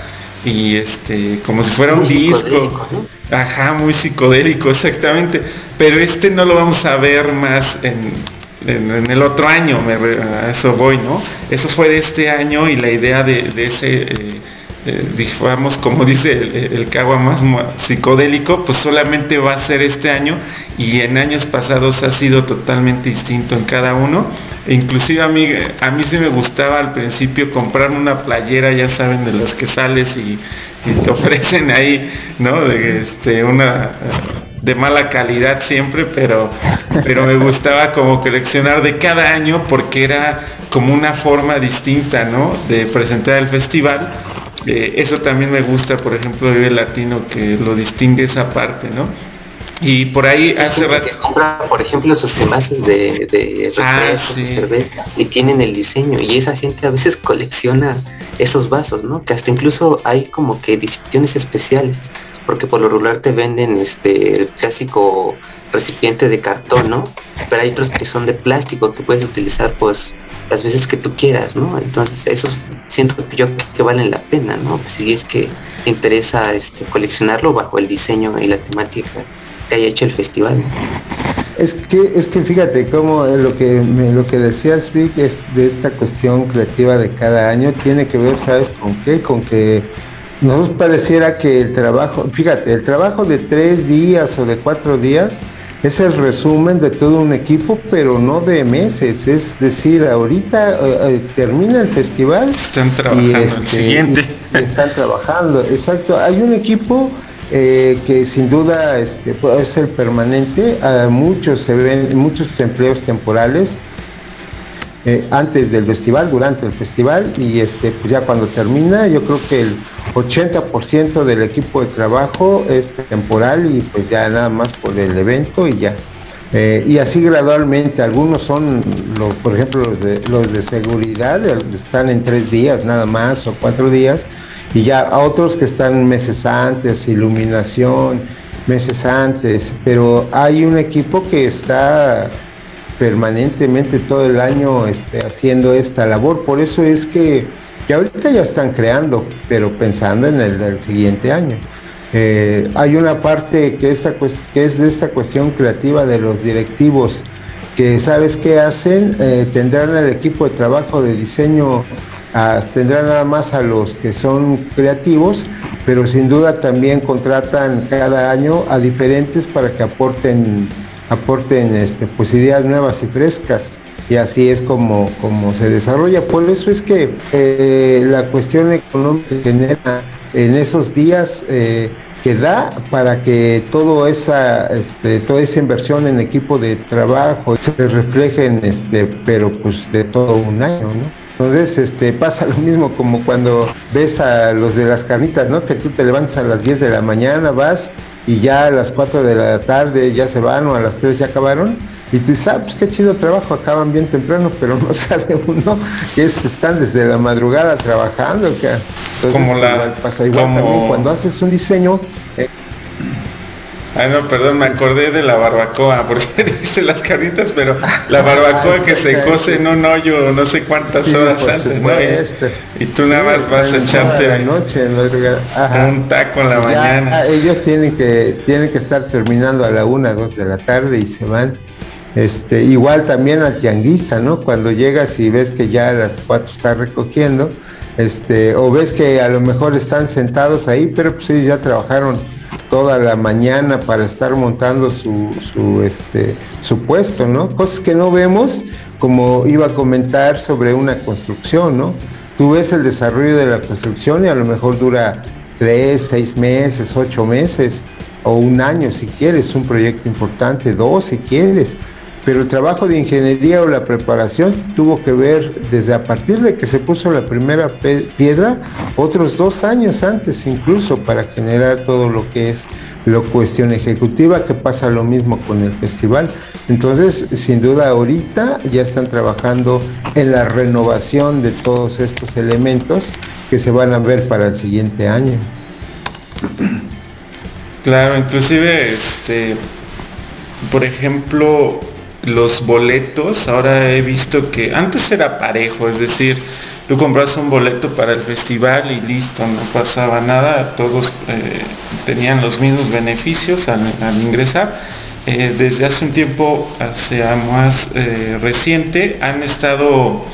y este como si fuera un disco. ajá muy psicodélico exactamente. Pero este no lo vamos a ver más en, en, el otro año me, a eso voy no eso fue de este año y la idea de, ese eh, eh, digamos, como <laughs> dice el, el más psicodélico, pues solamente va a ser este año y en años pasados ha sido totalmente distinto en cada uno. E inclusive a mí, a mí sí me gustaba al principio comprar una playera, ya saben, de las que sales y, te <laughs> ofrecen ahí, ¿no? De este, una de mala calidad siempre, pero, pero me gustaba como coleccionar de cada año porque era como una forma distinta, ¿no? De presentar el festival eh, eso también me gusta, por ejemplo, de Latino, que lo distingue esa parte, ¿no? Y por ahí hace rato... compra, por ejemplo, esos envases de, de ah, cerveza y tienen el diseño. Y esa gente a veces colecciona esos vasos, ¿no? Que hasta incluso hay como que ediciones especiales. Porque por lo regular te venden este el clásico recipiente de cartón, ¿no? Pero hay otros que son de plástico que puedes utilizar pues las veces que tú quieras, ¿no? Entonces esos siento yo que valen la pena, ¿no? Si es que te interesa este, coleccionarlo bajo el diseño y la temática que haya hecho el festival. Es que, es que fíjate cómo lo que lo que decías Vic es de esta cuestión creativa de cada año tiene que ver, ¿sabes con qué? Con que nos pareciera que el trabajo, fíjate, el trabajo de tres días o de cuatro días es el resumen de todo un equipo, pero no de meses. Es decir, ahorita eh, eh, termina el festival. Están trabajando el este, siguiente. están trabajando, exacto. Hay un equipo eh, que sin duda este, es el permanente. muchos se ven, muchos empleos temporales eh, antes del festival, durante el festival y este, pues ya cuando termina yo creo que el 80% del equipo de trabajo es temporal y pues ya nada más por el evento y ya. Eh, y así gradualmente, algunos son, por ejemplo, los de, los de seguridad, están en tres días nada más o cuatro días, y ya a otros que están meses antes, iluminación, meses antes, pero hay un equipo que está permanentemente todo el año este, haciendo esta labor. Por eso es que, que, ahorita ya están creando, pero pensando en el siguiente año. Eh, hay una parte que, esta, que es de esta cuestión creativa de los directivos, que sabes qué hacen, eh, tendrán el equipo de trabajo de diseño, tendrán nada más a los que son creativos, pero sin duda también contratan cada año a diferentes para que aporten aporten este, pues ideas nuevas y frescas y así es como, como se desarrolla. Por eso es que eh, la cuestión económica genera en esos días eh, que da para que todo esa, este, toda esa inversión en equipo de trabajo se refleje en este, pero pues de todo un año, ¿no? Entonces este, pasa lo mismo como cuando ves a los de las carnitas, ¿no? Que tú te levantas a las 10 de la mañana, vas y ya a las 4 de la tarde ya se van o a las 3 ya acabaron. Y tú dices, ah, pues qué chido trabajo, acaban bien temprano, <laughs> pero no sabe uno que están desde la madrugada trabajando. Que, como la, pasa igual también cuando haces un diseño, eh, Ay, no, perdón, me acordé de la barbacoa, <laughs> porque dice las carnitas, pero la barbacoa que se cose en un hoyo no sé cuántas horas antes, ¿no? Y, tú nada más vas a echarte la noche, un taco en la mañana. Ellos tienen que, tienen que estar terminando a la una, dos de la tarde y se van. Este, igual también al tianguista, ¿no? Cuando llegas y ves que ya las cuatro está recogiendo, este, o ves que a lo mejor están sentados ahí, pero pues ellos ya trabajaron toda la mañana para estar montando su, su, este, su puesto, ¿no? Cosas que no vemos, como iba a comentar sobre una construcción, ¿no? Tú ves el desarrollo de la construcción y a lo mejor dura tres, seis meses, ocho meses, o un año si quieres, un proyecto importante, dos si quieres pero el trabajo de ingeniería o la preparación tuvo que ver desde a partir de que se puso la primera piedra, otros dos años antes incluso para generar todo lo que es la cuestión ejecutiva, que pasa lo mismo con el festival. Entonces, sin duda ahorita ya están trabajando en la renovación de todos estos elementos que se van a ver para el siguiente año. Claro, inclusive este por ejemplo, los boletos, ahora he visto que antes era parejo, es decir, tú compras un boleto para el festival y listo, no pasaba nada, todos eh, tenían los mismos beneficios al, ingresar. Eh, desde hace un tiempo hacia más eh, reciente han estado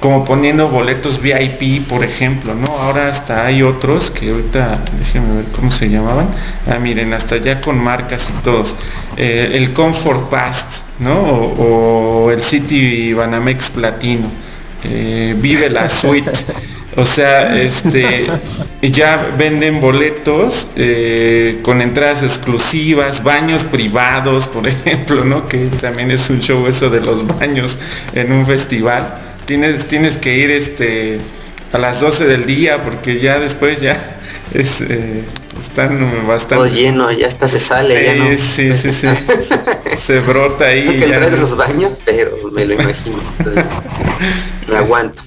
como poniendo boletos VIP, por ejemplo, ¿no? Ahora hasta hay otros que ahorita, déjenme ver cómo se llamaban. Ah, miren, hasta ya con marcas y todos. el Comfort Pass, ¿no? O, el City Banamex Platino eh, vive la suite. O sea, este, ya venden boletos eh, con entradas exclusivas, baños privados, por <laughs> ejemplo, ¿no? Que también es un show eso de los baños en un festival. Tienes, tienes que ir este, a las 12 del día porque ya después ya es, eh, están bastante... Todo lleno, ya hasta se sale, ya no. Sí, sí, sí. <laughs> se brota ahí. No que esos baños, pero me lo imagino. me aguanto.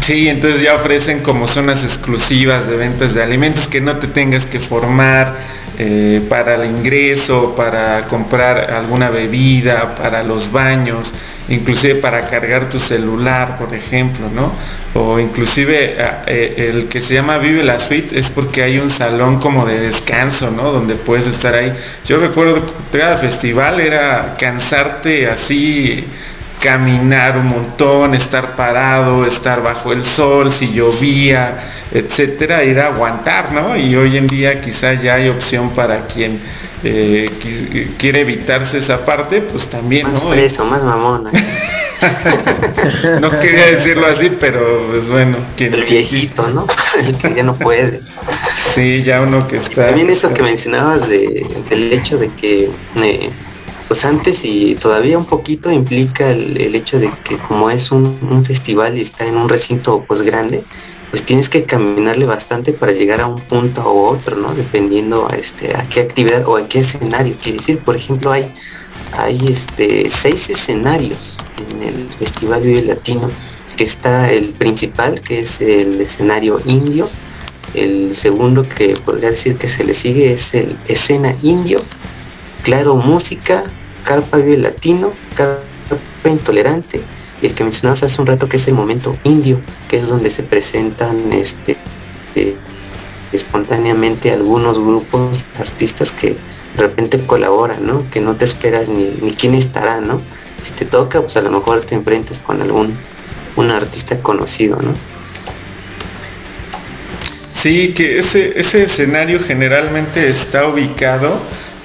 Sí, entonces ya ofrecen como zonas exclusivas de ventas de alimentos que no te tengas que formar eh, para el ingreso, para comprar alguna bebida, para los baños, inclusive para cargar tu celular, por ejemplo, ¿no? O inclusive ah, eh, el que se llama Vive la Suite es porque hay un salón como de descanso, ¿no? Donde puedes estar ahí. Yo recuerdo que cada festival era cansarte así caminar un montón, estar parado, estar bajo el sol, si llovía, etcétera, ir a aguantar, ¿no? Y hoy en día quizá ya hay opción para quien eh, quiere evitarse esa parte, pues también, más ¿no? Preso, más mamona. <laughs> no quería decirlo así, pero pues bueno, quien el viejito, ¿no? el que ya no puede. Sí, ya uno que está. También eso que mencionabas de, del hecho de que eh, pues antes y todavía un poquito implica el, hecho de que como es un, festival y está en un recinto pues grande, pues tienes que caminarle bastante para llegar a un punto u otro, ¿no? Dependiendo a este a qué actividad o a qué escenario. Quiere decir, por ejemplo, hay hay este seis escenarios en el Festival Vive Latino, que está el principal, que es el escenario indio, el segundo que podría decir que se le sigue es el escena indio, Claro Música, Carpa Vive Latino, Carpa Intolerante, y el que mencionabas hace un rato que es el momento indio, que es donde se presentan este eh, espontáneamente algunos grupos artistas que de repente colaboran, ¿no? Que no te esperas ni, ni quién estará, ¿no? Si te toca, pues a lo mejor te enfrentas con algún un artista conocido, ¿no? Sí, que ese, ese escenario generalmente está ubicado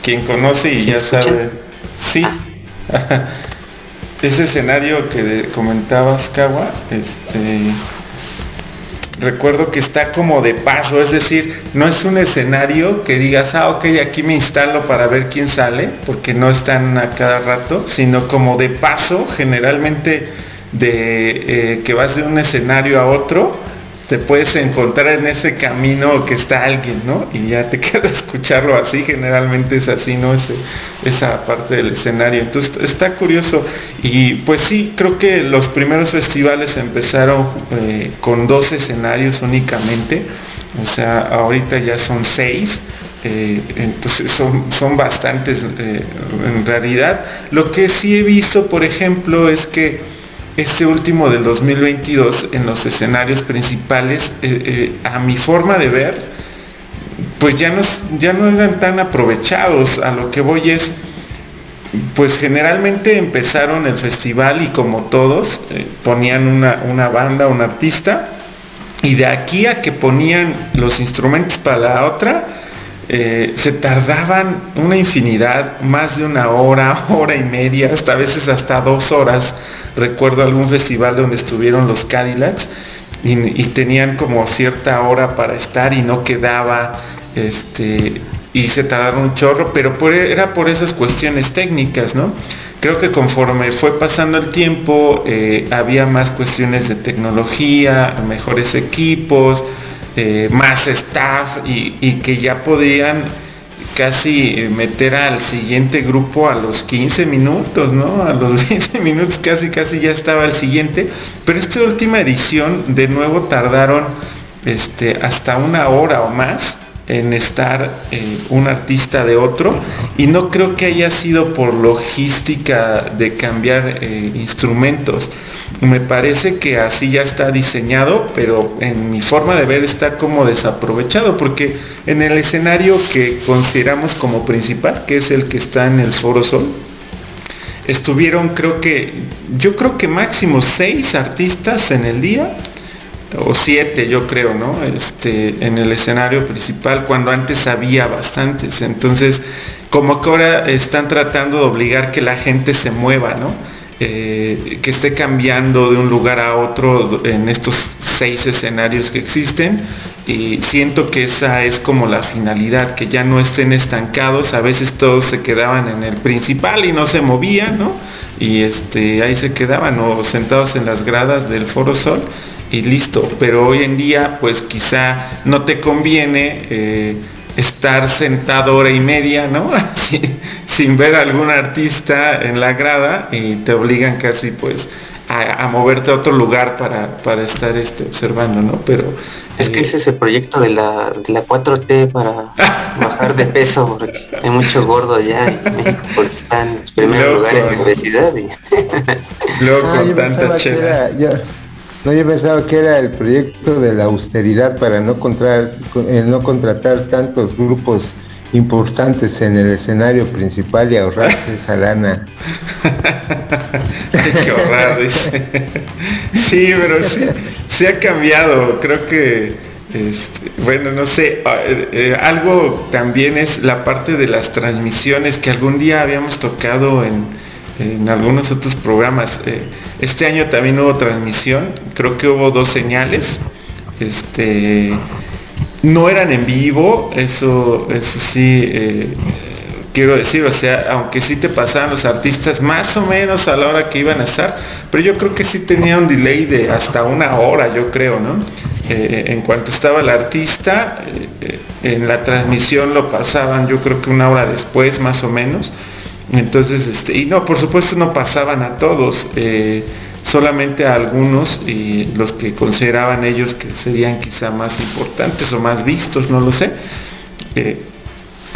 quien conoce y ya sabe. Sí. Ah. <laughs> Ese escenario que comentabas, Kawa, este recuerdo que está como de paso, es decir, no es un escenario que digas, ah, ok, aquí me instalo para ver quién sale, porque no están a cada rato, sino como de paso, generalmente de eh, que vas de un escenario a otro, te puedes encontrar en ese camino que está alguien, ¿no? Y ya te <laughs> queda escucharlo así, generalmente es así, ¿no? esa parte del escenario. Entonces está curioso. Y pues sí, creo que los primeros festivales empezaron eh, con dos escenarios únicamente. O sea, ahorita ya son seis. Eh, entonces son, son bastantes eh, en realidad. Lo que sí he visto, por ejemplo, es que este último del 2022 en los escenarios principales, eh, eh, a mi forma de ver, pues ya no, ya no eran tan aprovechados. A lo que voy es, pues generalmente empezaron el festival y como todos, eh, ponían una, una banda, un artista, y de aquí a que ponían los instrumentos para la otra, eh, se tardaban una infinidad, más de una hora, <laughs> hora y media, hasta a veces hasta dos horas. Recuerdo algún festival donde estuvieron los Cadillacs y, tenían como cierta hora para estar y no quedaba, este, y se tardaron un chorro, pero era por esas cuestiones técnicas, ¿no? Creo que conforme fue pasando el tiempo, eh, había más cuestiones de tecnología, mejores equipos, eh, más staff y, que ya podían casi meter al siguiente grupo a los 15 minutos, ¿no? A los <laughs> 20 minutos casi casi ya estaba el siguiente. Pero esta última edición de nuevo tardaron este, hasta una hora o más en estar eh, un artista de otro y no creo que haya sido por logística de cambiar eh, instrumentos. Me parece que así ya está diseñado, pero en mi forma de ver está como desaprovechado, porque en el escenario que consideramos como principal, que es el que está en el Foro Sol, estuvieron creo que, yo creo que máximo seis artistas en el día o siete yo creo, ¿no? Este, en el escenario principal, cuando antes había bastantes. Entonces, como que ahora están tratando de obligar que la gente se mueva, ¿no? Eh, que esté cambiando de un lugar a otro en estos seis escenarios que existen. Y siento que esa es como la finalidad, que ya no estén estancados. A veces todos se quedaban en el principal y no se movían, ¿no? Y este, ahí se quedaban o sentados en las gradas del Foro Sol y listo. Pero hoy en día, pues quizá no te conviene eh, estar sentado hora y media, ¿no? <laughs> sin ver a algún artista en la grada y te obligan casi pues a, moverte a otro lugar para, para estar este, observando, ¿no? Pero es que ese es el proyecto de la, de la 4T para <laughs> bajar de peso, porque hay mucho gordo allá en México, porque están en los primeros lugares de obesidad. Y... <laughs> Luego ah, con tanta chela. No, yo pensaba que era el proyecto de la austeridad para no, contratar, no contratar tantos grupos importantes en el escenario principal y ahorrarse <laughs> esa lana. <laughs> Qué ahorrar, dice. Sí, pero sí, se ha cambiado. Creo que, este, bueno, no sé, ah, eh, eh, algo también es la parte de las transmisiones que algún día habíamos tocado en, en algunos otros programas. Eh, este año también hubo transmisión, creo que hubo dos señales. Este, no eran en vivo, eso, eso sí, eh, quiero decir, o sea, aunque sí te pasaban los artistas más o menos a la hora que iban a estar, pero yo creo que sí tenía un delay de hasta una hora, yo creo, ¿no? Eh, en cuanto estaba el artista, en la transmisión lo pasaban yo creo que una hora después, más o menos entonces, este, y no, por supuesto no pasaban a todos, eh, solamente a algunos y los que consideraban ellos que serían quizá más importantes o más vistos, no lo sé. Eh,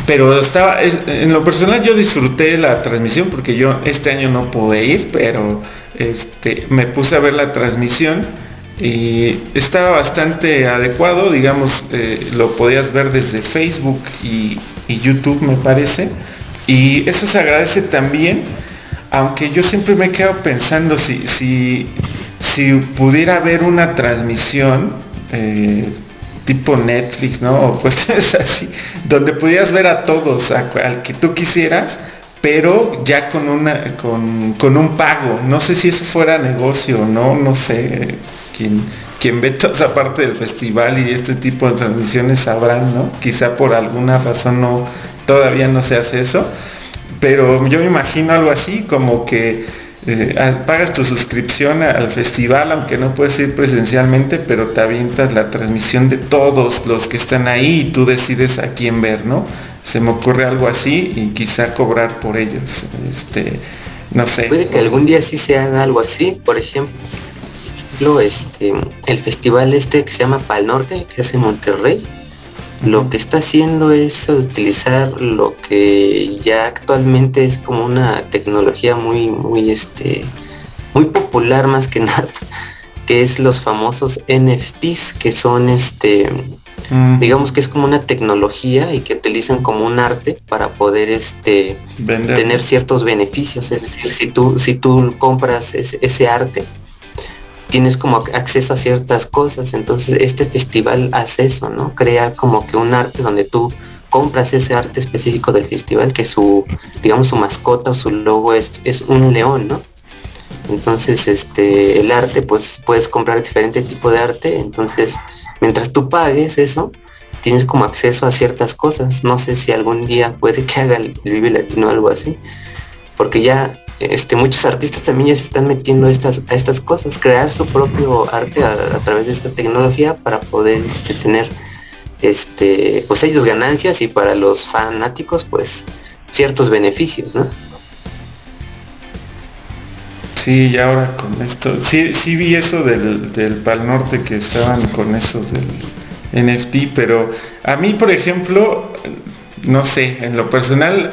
pero estaba, en lo personal yo disfruté la transmisión porque yo este año no pude ir, pero este, me puse a ver la transmisión y estaba bastante adecuado, digamos, eh, lo podías ver desde Facebook y YouTube me parece. Y eso se agradece también, aunque yo siempre me he quedado pensando si, si, si pudiera haber una transmisión eh, tipo Netflix, ¿no? O cuestiones <laughs> así, donde pudieras ver a todos, al que tú quisieras, pero ya con una con, con, un pago. No sé si eso fuera negocio no, no sé. Quien, quien ve toda esa parte del festival y este tipo de transmisiones sabrán, ¿no? Quizá por alguna razón no, todavía no se hace eso, pero yo me imagino algo así, como que eh, pagas tu suscripción al festival, aunque no puedes ir presencialmente, pero te avientas la transmisión de todos los que están ahí y tú decides a quién ver, ¿no? Se me ocurre algo así y quizá cobrar por ellos. Este, no sé. Puede que algún día sí se haga algo así, por ejemplo, este, el festival este que se llama Pal Norte, que es en Monterrey, lo que está haciendo es utilizar lo que ya actualmente es como una tecnología muy, muy, este, muy popular más que <laughs> nada, que es los famosos NFTs, que son este, digamos que es como una tecnología y que utilizan como un arte para poder este tener ciertos beneficios. Es decir, si tú, si tú compras ese arte, tienes como acceso a ciertas cosas. Entonces este festival hace eso, ¿no? Crea como que un arte donde tú compras ese arte específico del festival, que su, digamos, su mascota o su logo es, es un león, ¿no? Entonces, este, el arte, pues puedes comprar diferente tipo de arte. Entonces, mientras tú pagues eso, tienes como acceso a ciertas cosas. No sé si algún día puede que haga el Vive Latino algo así. Porque ya este, muchos artistas también ya se están metiendo a estas, a estas cosas, crear su propio arte a, través de esta tecnología para poder este, tener este, pues ellos ganancias y para los fanáticos pues ciertos beneficios, ¿no? Sí, y ahora con esto, sí, sí vi eso del, del Pal Norte que estaban con eso del NFT, pero a mí, por ejemplo, no sé, en lo personal,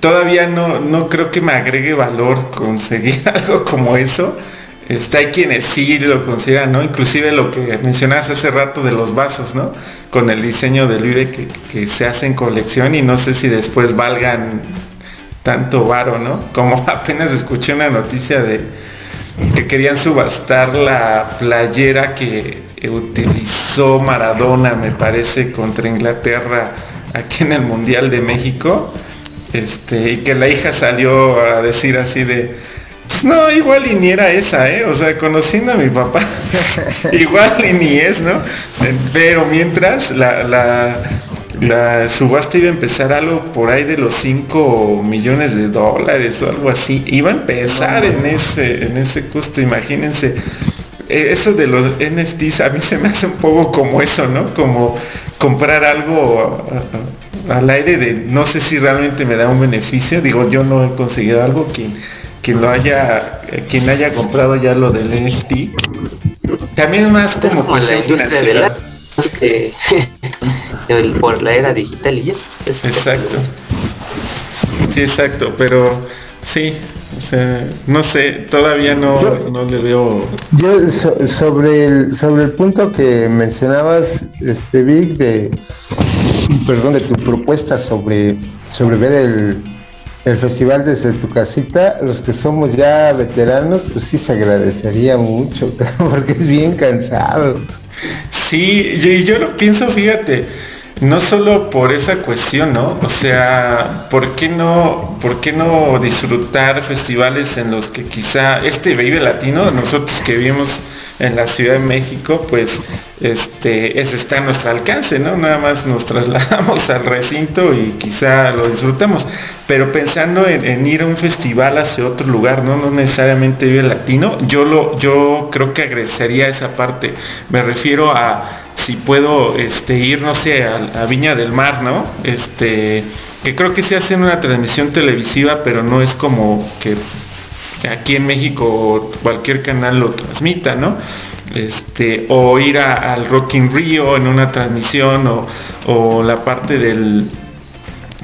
todavía no, no creo que me agregue valor conseguir <laughs> algo como eso. Este, hay quienes sí lo consideran, ¿no? Inclusive lo que mencionabas hace rato de los vasos, ¿no? Con el diseño del Vive que, que se hace en colección y no sé si después valgan tanto varo, ¿no? <laughs> Como apenas escuché una noticia de que querían subastar la playera que utilizó Maradona, me parece, contra Inglaterra aquí en el Mundial de México. Este, y que la hija salió a decir así de, pues no, igual y ni era esa, ¿eh? O sea, conociendo a mi papá, <laughs> igual y ni es, ¿no? Pero mientras la, la, la subasta iba a empezar algo por ahí de los 5 millones de dólares o algo así. Iba a empezar en ese, en ese costo, imagínense. Eh, eso de los NFTs a mí se me hace un poco como eso, ¿no? Como comprar algo al aire de no sé si realmente me da un beneficio. Digo, yo no he conseguido algo quien, quien lo haya, quien haya comprado ya lo del NFT. También más como, como <laughs> que <laughs> por la era digital y ya. Exacto. Sí, exacto, pero sí, o sea, no sé, todavía no, no le veo. Yo sobre el sobre el punto que mencionabas, este Vic, de <clears throat> perdón, de tu propuesta sobre sobre ver el, el festival desde tu casita, los que somos ya veteranos, pues sí se agradecería mucho, <laughs> porque es bien cansado. Sí, yo, yo lo pienso, fíjate, no solo por esa cuestión, ¿no? O sea, ¿por qué no, por qué no disfrutar festivales en los que quizá este Vive Latino, nosotros que vivimos en la Ciudad de México, pues este, ese está a nuestro alcance, ¿no? Nada más nos trasladamos <laughs> al recinto y quizá lo disfrutamos. Pero pensando en, ir a un festival hacia otro lugar, ¿no? Necesariamente Vive Latino, yo lo, yo creo que agradecería esa parte. Me refiero a si puedo este, ir, no sé, a, Viña del Mar, ¿no? Este, que creo que se hace en una transmisión televisiva, pero no es como que aquí en México cualquier canal lo transmita, ¿no? Este, o ir al Rock in Rio en una transmisión, o, o la parte del,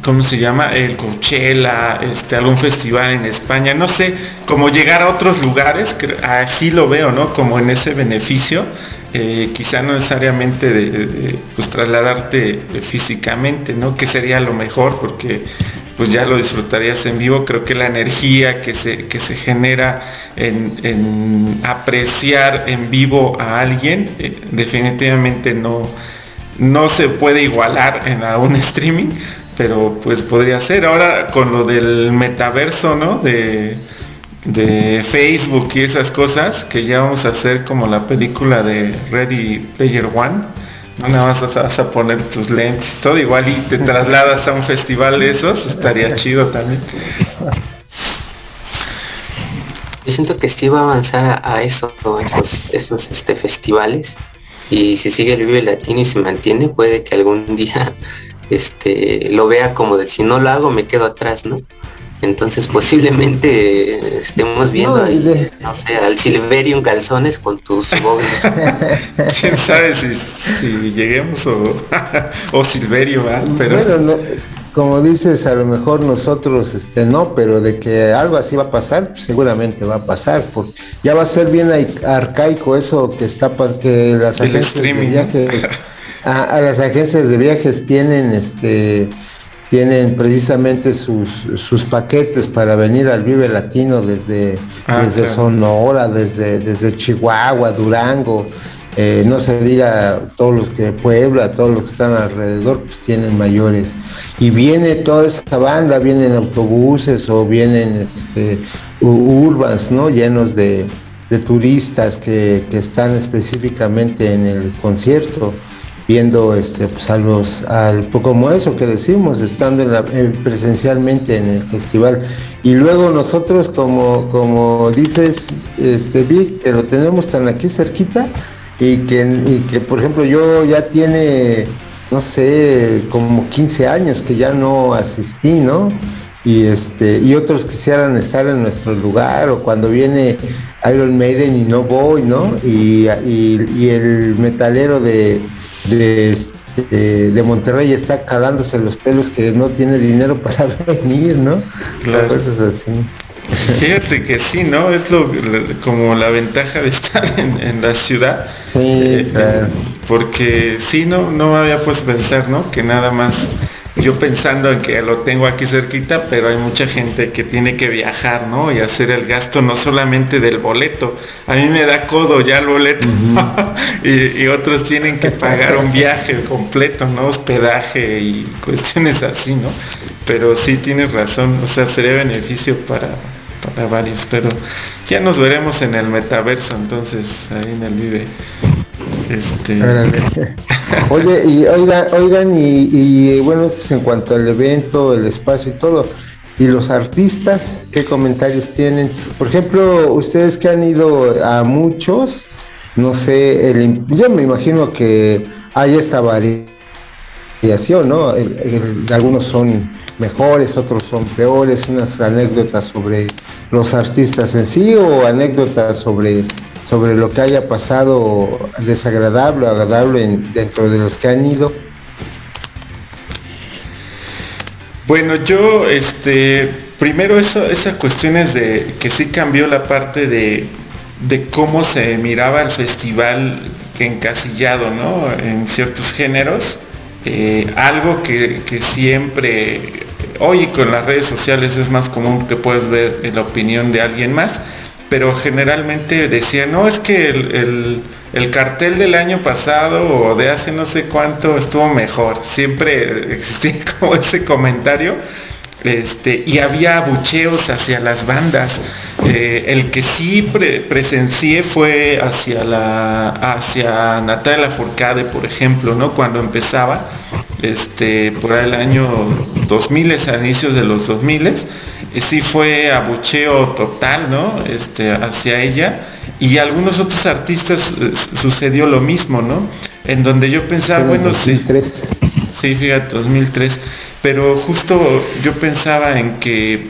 ¿cómo se llama? El Coachella, este, algún festival en España, no sé, como llegar a otros lugares, así lo veo, ¿no? Como en ese beneficio eh, quizá no necesariamente de, pues, trasladarte físicamente, ¿no? Que sería lo mejor porque pues ya lo disfrutarías en vivo. Creo que la energía que se, que se genera en, apreciar en vivo a alguien eh, definitivamente no, no se puede igualar en a un <laughs> streaming, pero pues podría ser. Ahora con lo del metaverso, ¿no? De, de Facebook y esas cosas, que ya vamos a hacer como la película de Ready Player One. No nada más vas a poner tus lentes, todo igual y te trasladas a un festival de esos, estaría chido también. Yo siento que sí va a avanzar a, eso, esos, esos este, festivales. Y si sigue el Vive Latino y se mantiene, puede que algún día <laughs> este, lo vea como de si no lo hago me quedo atrás, ¿no? Entonces posiblemente estemos viendo ahí, no sé, al Silverium calzones con tus móviles. <laughs> Quién sabe si, lleguemos o, <laughs> o Silverio, pero como dices, a lo mejor nosotros este no, pero de que algo así va a pasar, seguramente va a pasar, porque ya va a ser bien arcaico eso que está que las agencias de viajes <laughs> a las agencias de viajes tienen este tienen precisamente sus, sus paquetes para venir al Vive Latino desde, ah, desde Sonora, desde, desde Chihuahua, Durango, eh, no se diga todos los que Puebla, todos los que están alrededor, pues tienen mayores. Y viene toda esa banda, vienen autobuses o vienen este, urbans, ¿no? Llenos de, turistas que, que están específicamente en el concierto viendo este pues a los al como eso que decimos estando presencialmente en el festival. Y luego nosotros como como dices este Vic que lo tenemos tan aquí cerquita y que y que por ejemplo yo ya tiene no sé como 15 años que ya no asistí no y este y otros quisieran estar en nuestro lugar o cuando viene Iron Maiden y no voy no y, y el metalero de de, este, de Monterrey está calándose los pelos que no tiene dinero <laughs> para venir, ¿no? Claro. Fíjate que sí, ¿no? Es lo, como la ventaja de estar <laughs> en, la ciudad. Sí, eh, claro. Porque sí, no, no había pues pensar, ¿no? Que nada más yo pensando en que lo tengo aquí cerquita, pero hay mucha gente que tiene que viajar, ¿no? Y hacer el gasto no solamente del boleto. A mí me da codo ya el boleto. <laughs> y, otros tienen que pagar un viaje completo, ¿no? Hospedaje y cuestiones así, ¿no? Pero sí tienes razón, o sea, sería beneficio para, para varios, pero ya nos veremos en el metaverso entonces, ahí en el Vive. Este... <laughs> Oye, y oigan, oigan y, bueno, es en cuanto al evento, el espacio y todo. ¿Y los artistas qué comentarios tienen? Por ejemplo, ustedes que han ido a muchos, no sé, el, yo me imagino que hay esta variación, ¿no? algunos son mejores, otros son peores, unas anécdotas sobre los artistas en sí o anécdotas sobre sobre lo que haya pasado desagradable o agradable dentro de los que han ido? Bueno, yo, este, primero eso, esas cuestiones de que sí cambió la parte de, de cómo se miraba el festival encasillado, ¿no? En ciertos géneros. Eh, algo que, que, siempre, hoy con las redes sociales es más común que puedes ver la opinión de alguien más, pero generalmente decía, no, es que el, cartel del año pasado o de hace no sé cuánto estuvo mejor. Siempre existía <laughs> como ese comentario. Este, y había abucheos hacia las bandas. Eh, el que sí presencié fue hacia la hacia Natalia Forcade, por ejemplo, ¿no? Cuando empezaba, este, por el año 2000, a inicios de los 2000, sí fue abucheo total, ¿no? Este, hacia ella. Y algunos otros artistas eh, sucedió lo mismo, ¿no? En donde yo pensaba, bueno, sí. Sí, fíjate, 2003. Pero justo yo pensaba en que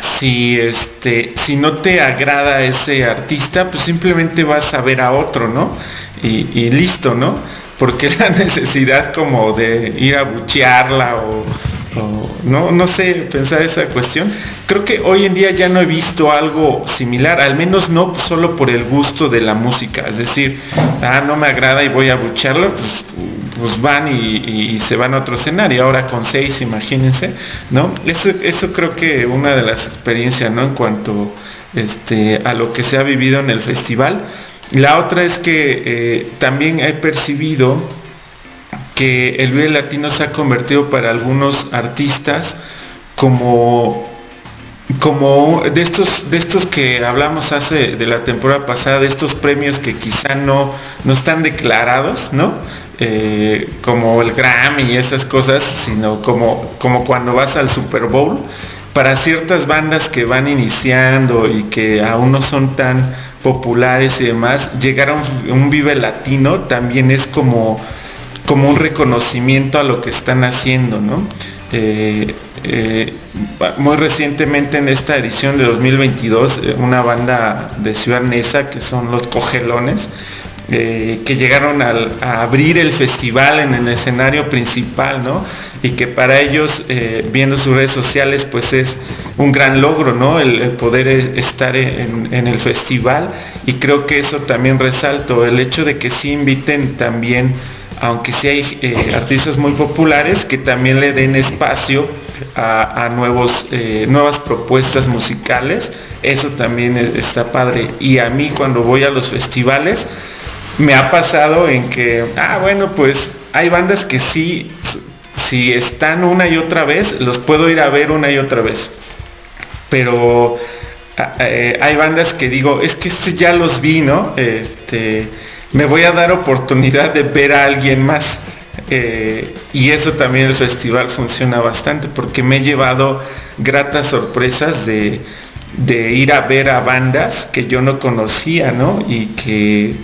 si este si no te agrada ese artista pues simplemente vas a ver a otro no y, y listo no porque <laughs> la necesidad como de ir a buchearla o, no, no sé pensar esa cuestión. Creo que hoy en día ya no he visto algo similar, al menos no solo por el gusto de la música. Es decir, ah, no me agrada y voy a bucharlo, pues, pues van y, se van a otro escenario. Ahora con seis, imagínense, ¿no? Eso, eso creo que una de las experiencias, ¿no? En cuanto este, a lo que se ha vivido en el festival. La otra es que eh, también he percibido que el Vive Latino se ha convertido para algunos artistas como como de estos de estos que hablamos hace de la temporada pasada de estos premios que quizá no no están declarados no eh, como el Grammy y esas cosas sino como como cuando vas al Super Bowl para ciertas bandas que van iniciando y que aún no son tan populares y demás llegar a un Vive Latino también es como como un reconocimiento a lo que están haciendo, ¿no? Eh, eh, muy recientemente en esta edición de 2022, eh, una banda de Ciudad Neza, que son los Cogelones, que llegaron a abrir el festival en el escenario principal, ¿no? Y que para ellos, viendo sus redes sociales, pues es un gran logro, ¿no? El, poder estar en, en, el festival. Y creo que eso también resalto, el hecho de que sí inviten también aunque sí hay eh, artistas muy populares que también le den espacio a, nuevos, eh, nuevas propuestas musicales, eso también e, está padre. Y a mí cuando voy a los festivales, me ha pasado en que, ah, bueno, pues hay bandas que sí, si están una y otra vez, los puedo ir a ver una y otra vez. Pero ah, eh, hay bandas que digo, es que este ya los vi, ¿no? Este, me voy a dar oportunidad de ver a alguien más. Eh, y eso también el festival funciona bastante porque me he llevado gratas sorpresas de, ir a ver a bandas que yo no conocía, ¿no? Y que,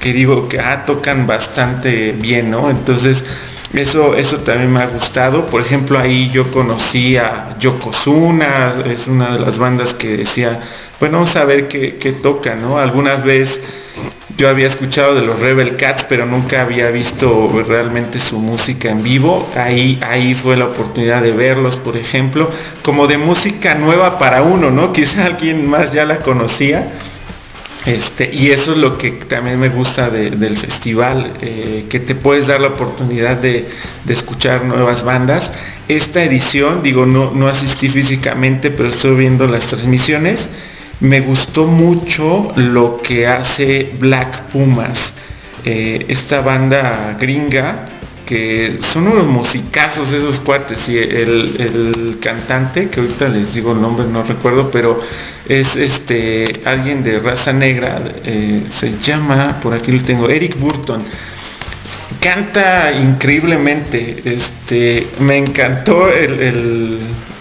digo que ah, tocan bastante bien, ¿no? Entonces, eso, eso también me ha gustado. Por ejemplo, ahí yo conocí a Yokozuna, es una de las bandas que decía, bueno, vamos a ver qué, qué toca, ¿no? Algunas veces yo había escuchado de los Rebel Cats, pero nunca había visto realmente su música en vivo. Ahí, ahí fue la oportunidad de verlos, por ejemplo, como de música nueva para uno, ¿no? <laughs> Quizá alguien más ya la conocía. Este, y eso es lo que también me gusta del festival, eh, que te puedes dar la oportunidad de, escuchar nuevas bandas. Esta edición, digo, no, no asistí físicamente, pero estoy viendo las transmisiones me gustó mucho lo que hace Black Pumas, eh, esta banda gringa, que son unos musicazos esos cuates y el, cantante, que ahorita les digo el nombre, no recuerdo, pero es este alguien de raza negra, eh, se llama, por aquí lo tengo, Eric Burton canta increíblemente. Este, me encantó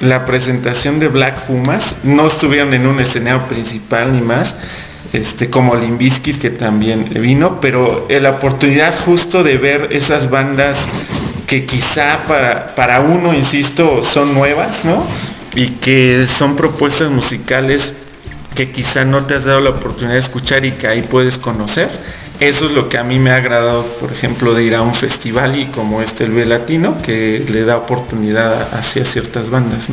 la presentación de Black Pumas. No estuvieron en un escenario principal ni más, este, como Limbiskit que también vino, pero la oportunidad justo de ver esas bandas que quizá para, para uno, insisto, son nuevas, ¿no? Y que son propuestas musicales que quizá no te has dado la oportunidad de escuchar y que ahí puedes conocer eso es lo que a mí me ha agradado, por ejemplo, de ir a un festival y como este el Latino, que le da oportunidad hacia ciertas bandas.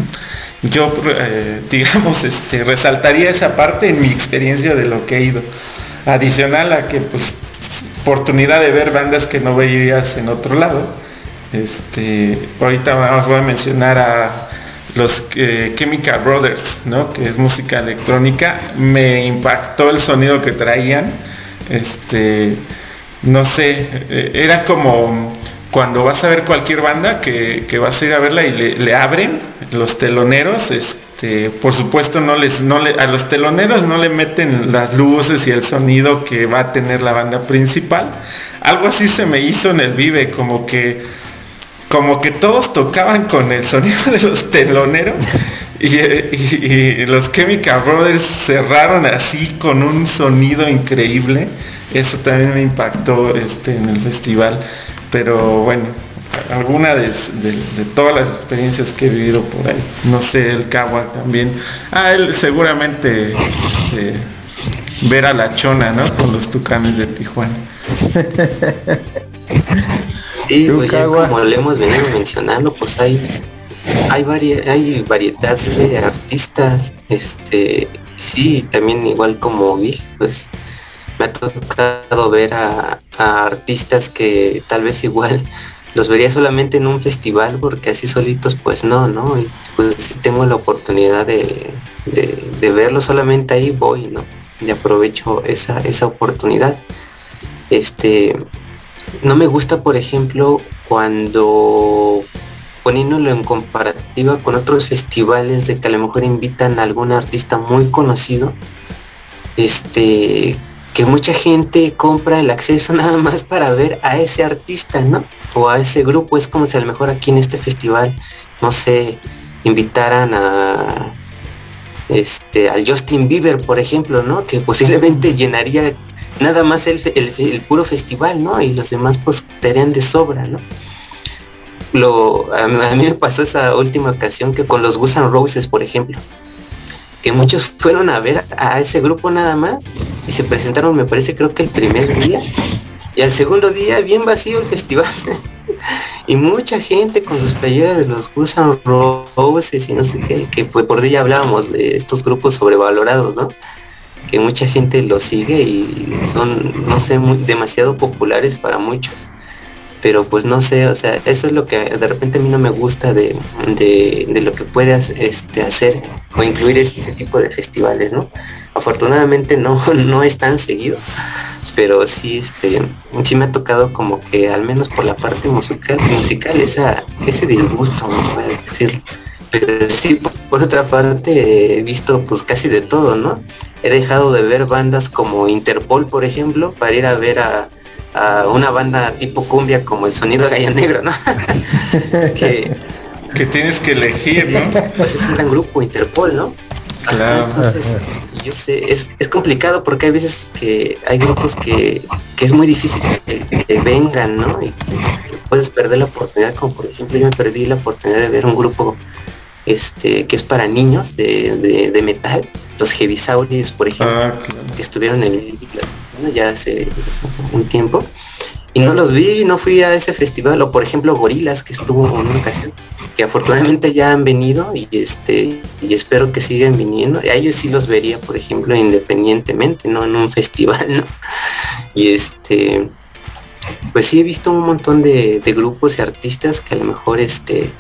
Yo, eh, <laughs> digamos, este, resaltaría esa parte en mi experiencia de lo que he ido. Adicional a que, pues, oportunidad de ver bandas que no veías en otro lado. Este, ahorita os voy a mencionar a los eh, Chemical Brothers, ¿no? que es música electrónica. Me impactó el sonido que traían este, no sé, eh, era como cuando vas a ver cualquier banda que, vas a ir a verla y le, abren los teloneros, este, por supuesto no les, no le, a los teloneros no le meten las luces y el sonido que va a tener la banda principal. Algo así se me hizo en el Vive, como que, como que todos tocaban con el sonido de los teloneros y, los Chemical Brothers cerraron así con un sonido increíble. Eso también me impactó este, en el festival. Pero bueno, alguna de, todas las experiencias que he vivido por ahí. No sé, el Kawa también. Ah, él seguramente este, ver a la chona, ¿no? Con los tucanes de Tijuana. <laughs> Sí, pues como le hemos venido mencionando, pues hay hay, hay variedad de artistas, este, sí, también igual como vi, pues me ha tocado ver a, artistas que tal vez igual <laughs> los vería solamente en un festival porque así solitos pues no, ¿no? Y pues si tengo la oportunidad de, de, verlo solamente ahí voy, ¿no? Y aprovecho esa, esa oportunidad. Este, no me gusta, por ejemplo, cuando poniéndolo en comparativa con otros festivales de que a lo mejor invitan a algún artista muy conocido, este, que mucha gente compra el acceso <laughs> nada más para ver a ese artista, ¿no? O a ese grupo. Es como si a lo mejor aquí en este festival, no sé, invitaran a este al Justin Bieber, por ejemplo, ¿no? Que posiblemente llenaría nada más el, el puro festival, ¿no? Y los demás pues estarían de sobra, ¿no? Lo, a, mí me pasó esa última ocasión que con los Gusan Roses, por ejemplo, que muchos fueron a ver a ese grupo nada más y se presentaron, me parece, creo que el primer día y al segundo día bien vacío el festival. <laughs> y mucha gente con sus playeras de los Gusan Roses y no sé qué, que pues por día hablábamos de estos grupos sobrevalorados, ¿no? Que mucha gente los sigue y son, no sé, muy, demasiado populares para muchos pero pues no sé, o sea, eso es lo que de repente a mí no me gusta de, lo que puedes este, hacer o incluir este tipo de festivales, ¿no? Afortunadamente no, <laughs> no es tan seguido, pero sí, este, sí me ha tocado como que al menos por la parte musical, musical esa, ese disgusto, ¿no? Pero sí, por otra parte, he visto pues casi de todo, ¿no? He dejado de ver bandas como Interpol, por ejemplo, para ir a ver a a una banda tipo cumbia como el sonido gallo negro, ¿no? <laughs> que, que tienes que elegir, ¿no? <laughs> Pues es un gran grupo, Interpol, ¿no? Claro. Entonces, yo sé, es, es, complicado porque hay veces que hay grupos que, que es muy difícil que, vengan, ¿no? Y puedes perder la oportunidad, como por ejemplo yo me perdí la oportunidad de ver un grupo este que es para niños de, de, metal, los Heavisaurios, por ejemplo, ah, que estuvieron en ya hace un tiempo y no los vi, no fui a ese festival, o por ejemplo Gorilas, que estuvo en una ocasión, que afortunadamente ya han venido y este y espero que sigan viniendo. A ellos sí los vería, por ejemplo, independientemente, no en un <laughs> festival. Y este pues sí he visto un montón de, grupos y artistas que a lo mejor este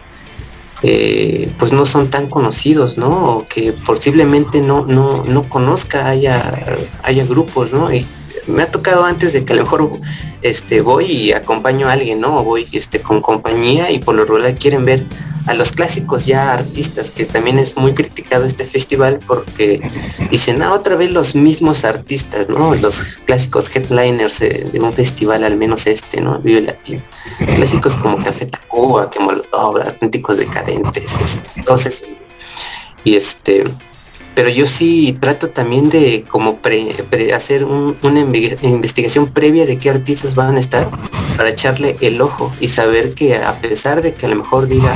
eh, pues no son tan conocidos, ¿no? O que posiblemente no, no, no conozca haya, haya grupos, ¿no? Y, me ha tocado antes de que a lo mejor este, voy y acompaño a alguien, ¿no? voy este, con compañía y por lo regular quieren ver a los clásicos ya artistas, que también es muy criticado este festival porque dicen, ah, otra vez los mismos artistas, ¿no? Los clásicos headliners de un festival, al menos este, ¿no? Vive Latino. Clásicos como Café Tacuba, que Molotov, Auténticos Decadentes, este, todos esos. Y este, pero yo sí trato también de como hacer una investigación previa de qué artistas van a estar para echarle el ojo y saber que a pesar de que a lo mejor diga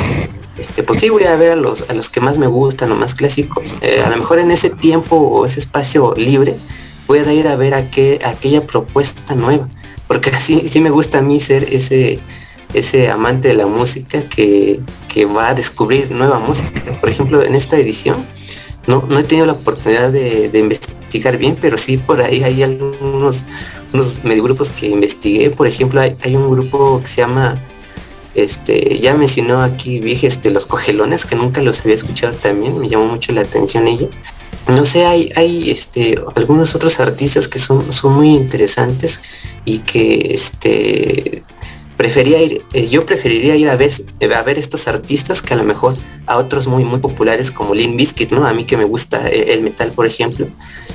este pues sí voy a ver a los a los que más me gustan o más clásicos eh, a lo mejor en ese tiempo o ese espacio libre voy a ir a ver a qué aquella propuesta nueva porque así sí me gusta a mí ser ese ese amante de la música que, que va a descubrir nueva música. Por ejemplo en esta edición no, no he tenido la oportunidad de, investigar bien, pero sí por ahí hay algunos unos grupos que investigué. Por ejemplo, hay, un grupo que se llama, este, ya mencionó aquí Vige, este, Los Cogelones, que nunca los había escuchado también, me llamó mucho la atención ellos. No sé, hay, hay este, algunos otros artistas que son, son muy interesantes y que este, prefería ir, eh, yo preferiría ir a ver, eh, a ver estos artistas que a lo mejor a otros muy muy populares como Lin Biscuit, ¿no? A mí que me gusta eh, el metal, por ejemplo,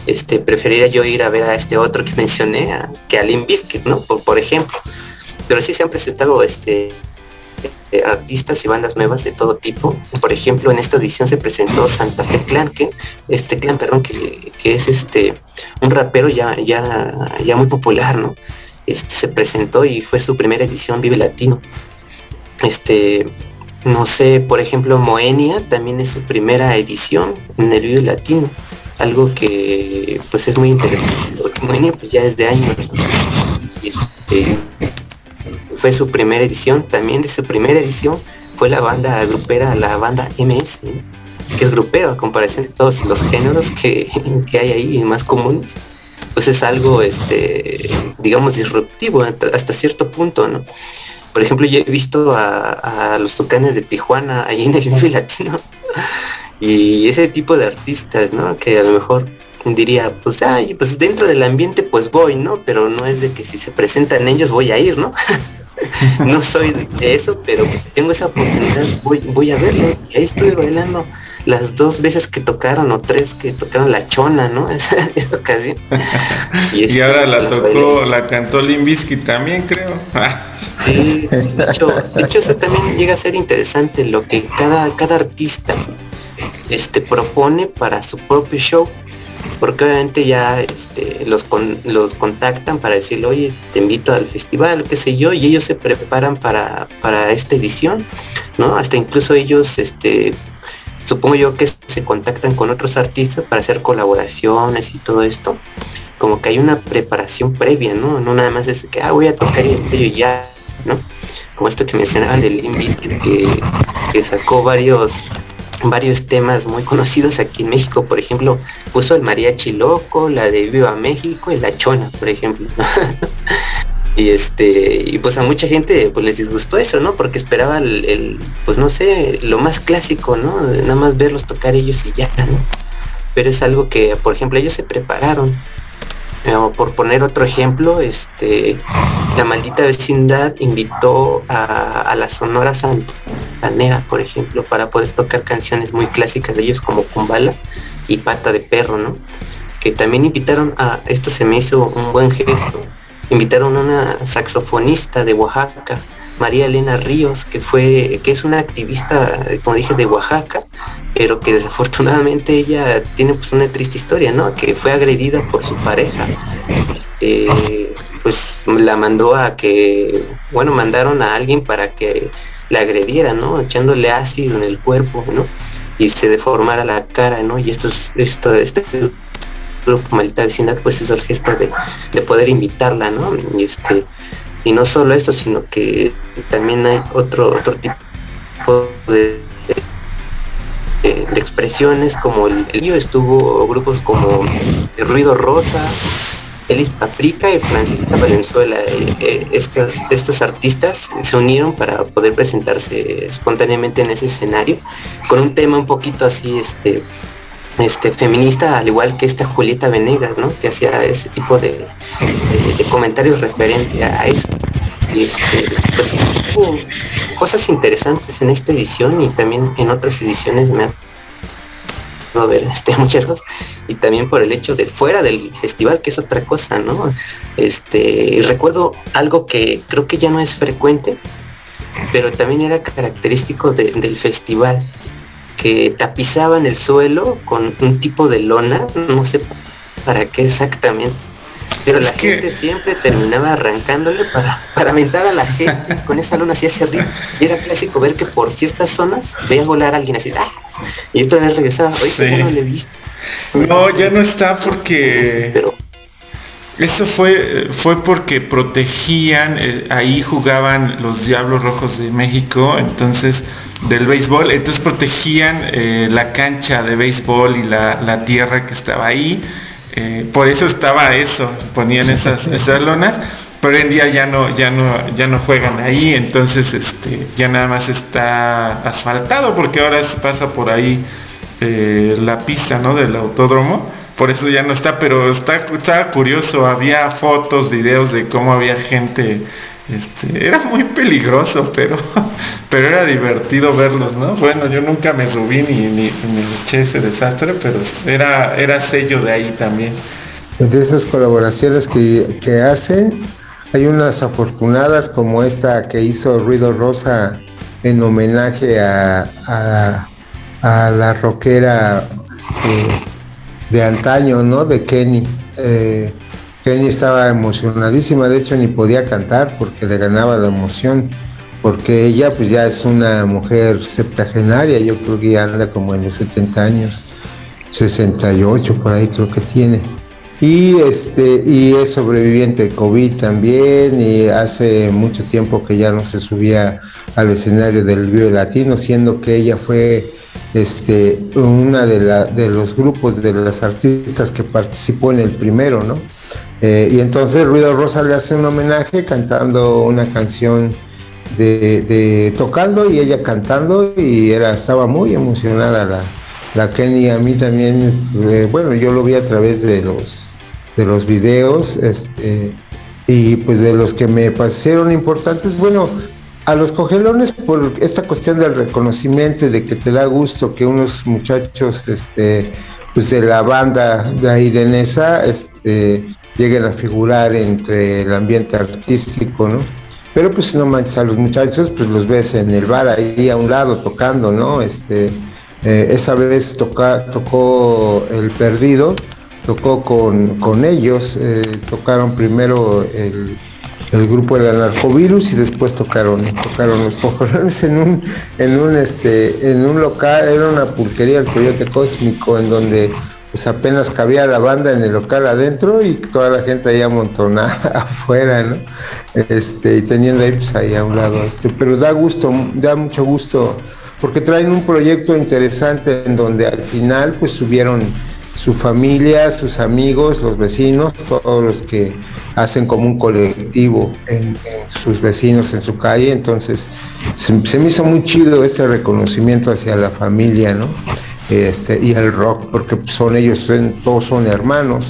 este preferiría yo ir a ver a este otro que mencioné, que a Lin Biscuit, ¿no? Por, ejemplo. Pero sí se han presentado este artistas y bandas nuevas de todo tipo. Por ejemplo, en esta edición se presentó Santa Fe Clan, que este clan, perdón, que, que es este un rapero ya, ya, ya muy popular, ¿no? Este, se presentó y fue su primera edición Vive Latino. Este, no sé, por ejemplo, Moenia también es su primera edición en el Vive Latino, algo que pues es muy interesante, Moenia pues ya es de años. Este, fue su primera edición, también de su primera edición fue la banda grupera, la banda MS, que es grupero a comparación de todos los géneros que, <laughs> que hay ahí más comunes pues es algo, este, digamos, disruptivo hasta cierto punto, ¿no? Por ejemplo, yo he visto a, los tucanes de Tijuana <laughs> allí en el Vive Latino y ese tipo de artistas, ¿no? Que a lo mejor diría, pues, ay, pues dentro del ambiente pues voy, ¿no? Pero no es de que si se presentan ellos voy a ir, ¿no? <laughs> no soy de eso, pero pues, si tengo esa oportunidad voy, voy a verlos. Y ahí estoy bailando las dos veces que tocaron o tres que tocaron la chona, ¿no? <laughs> Esa, ocasión. <laughs> Y, ahora la tocó, la cantó Limbisky también, creo. sí, de hecho, de hecho eso también llega a ser interesante lo que cada, cada artista este, propone para su propio show. Porque obviamente ya este, los, los contactan para decirle, oye, te invito al festival, qué sé yo, y ellos se preparan para, para esta edición, ¿no? Hasta incluso ellos este, supongo yo que se contactan con otros artistas para hacer colaboraciones y todo esto. Como que hay una preparación previa, ¿no? No nada más es que, ah, voy a tocar y ya, ¿no? Como esto que mencionaban del Limp que, que sacó varios varios temas muy conocidos aquí en México, por ejemplo, puso el mariachi loco, la de Viva México y la chona, por ejemplo. <laughs> y este y pues a mucha gente pues les disgustó eso no porque esperaba el, pues no sé lo más clásico no nada más verlos tocar ellos y ya no pero es algo que por ejemplo ellos se prepararon. Por poner otro ejemplo este la maldita vecindad invitó a, la sonora santanera por ejemplo para poder tocar canciones muy clásicas de ellos como Kumbala y pata de perro no que también invitaron a esto se me hizo un buen gesto invitaron a una saxofonista de Oaxaca, María Elena Ríos, que fue, que es una activista, como dije, de Oaxaca, pero que desafortunadamente ella tiene pues una triste historia, ¿no? Que fue agredida por su pareja. Este, pues la mandó a que, bueno, mandaron a alguien para que la agrediera, ¿no? Echándole ácido en el cuerpo, ¿no? Y se deformara la cara, ¿no? Y esto es, esto, este Maldita Vecindad, pues es el gesto de, poder invitarla, ¿no? Y este, y no solo esto, sino que también hay otro, otro tipo de, de, expresiones como el, el estuvo grupos como este, Ruido Rosa, Elis Paprika y Francisca Valenzuela. Eh, eh, estas, estos artistas se unieron para poder presentarse espontáneamente en ese escenario con un tema un poquito así este este feminista al igual que esta Julieta Venegas ¿no? que hacía ese tipo de, comentarios referente a eso. Y este pues hubo cosas interesantes en esta edición y también en otras ediciones me ha ver este, <laughs> muchas cosas. Y también por el hecho de fuera del festival que es otra cosa no este recuerdo algo que creo que ya no es frecuente pero también era característico del festival que tapizaban el suelo con un tipo de lona no sé para qué exactamente pero la gente siempre terminaba arrancándole para, para mentar a la gente con esa luna así hacia arriba. Y era clásico ver que por ciertas zonas veías volar a alguien así, ¡ah! y otra vez regresaba. Hoy ya no le visto. No, ya no está porque. Pero, eso fue, fue porque protegían, eh, ahí jugaban los Diablos Rojos de México, entonces del béisbol, entonces protegían eh, la cancha de béisbol y la, la, tierra que estaba ahí. Eh, por eso estaba eso, ponían esas, <laughs> esas lonas, pero hoy en día ya no, ya no, ya no juegan ahí, entonces este, ya nada más está asfaltado porque ahora pasa por ahí la pista ¿no? del autódromo, por eso ya no está, pero está, está curioso, había fotos, videos de cómo había gente este, era muy peligroso, pero, <laughs> pero era divertido verlos, ¿no? Bueno, yo nunca me subí ni, ni, eché ese desastre, pero era, era sello de ahí también. De esas colaboraciones que, hacen, hay unas afortunadas como esta que hizo Ruido Rosa en homenaje a, a, la rockera este, de antaño, ¿no? De Kenny. Eh, Kenny estaba emocionadísima, de hecho ni podía cantar porque le ganaba la emoción, porque ella pues ya es una mujer septagenaria, yo creo que anda como en los 70 años, 68 por ahí creo que tiene. Y este, y es sobreviviente de COVID también, y hace mucho tiempo que ya no se subía al escenario del Vivo Latino, siendo que ella fue este, una de, de los grupos de las artistas que participó en el primero, ¿no? Eh, y entonces Ruido Rosa le hace un homenaje cantando una canción de, tocando y ella cantando y era, estaba muy emocionada la, la Kenny. A mí también, eh, bueno, yo lo vi a través de los, de los videos este, y pues de los que me parecieron importantes, bueno, a los cogelones por esta cuestión del reconocimiento y de que te da gusto que unos muchachos este, pues de la banda de ahí de Nesa, este, lleguen a figurar entre el ambiente artístico, ¿no? Pero pues no manches a los muchachos, pues los ves en el bar ahí a un lado tocando, ¿no? Este, eh, esa vez toca, tocó El Perdido, tocó con, ellos, eh, tocaron primero el, grupo del anarcovirus y después tocaron, tocaron los cojones en un, en un este, en un local, era una pulquería el coyote cósmico en donde pues apenas cabía la banda en el local adentro y toda la gente ahí amontonada <laughs> afuera, ¿no? Este, y teniendo ahí pues ahí a un lado. Este, pero da gusto, da mucho gusto, porque traen un proyecto interesante en donde al final pues subieron su familia, sus amigos, los vecinos, todos los que hacen como un colectivo en, sus vecinos en su calle, entonces se, se me hizo muy chido este reconocimiento hacia la familia, ¿no? este, y el rock, porque son ellos, todos son hermanos,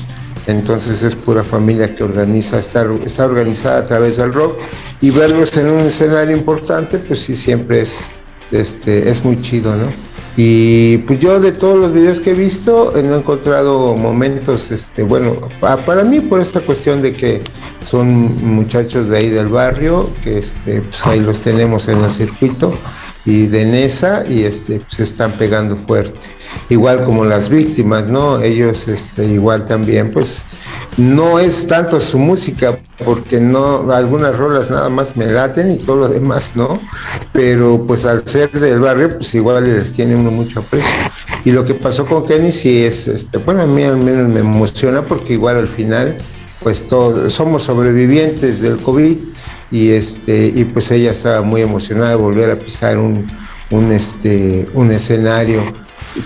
entonces es pura familia que organiza, está, está organizada a través del rock, y verlos en un escenario importante, pues sí, siempre es, este, es muy chido, ¿no? Y pues yo de todos los videos que he visto, he encontrado momentos, este, bueno, para mí por esta cuestión de que son muchachos de ahí del barrio, que este, pues ahí los tenemos en el circuito, y de Nesa y este, se están pegando fuerte. Igual como las víctimas, ¿no? Ellos este, igual también pues no es tanto su música, porque no, algunas rolas nada más me laten y todo lo demás no, pero pues al ser del barrio, pues igual les tiene uno mucho aprecio. Y lo que pasó con Kenny sí es, este, bueno, a mí al menos me emociona porque igual al final, pues todos somos sobrevivientes del COVID y este, y pues ella estaba muy emocionada de volver a pisar un, un, este, un escenario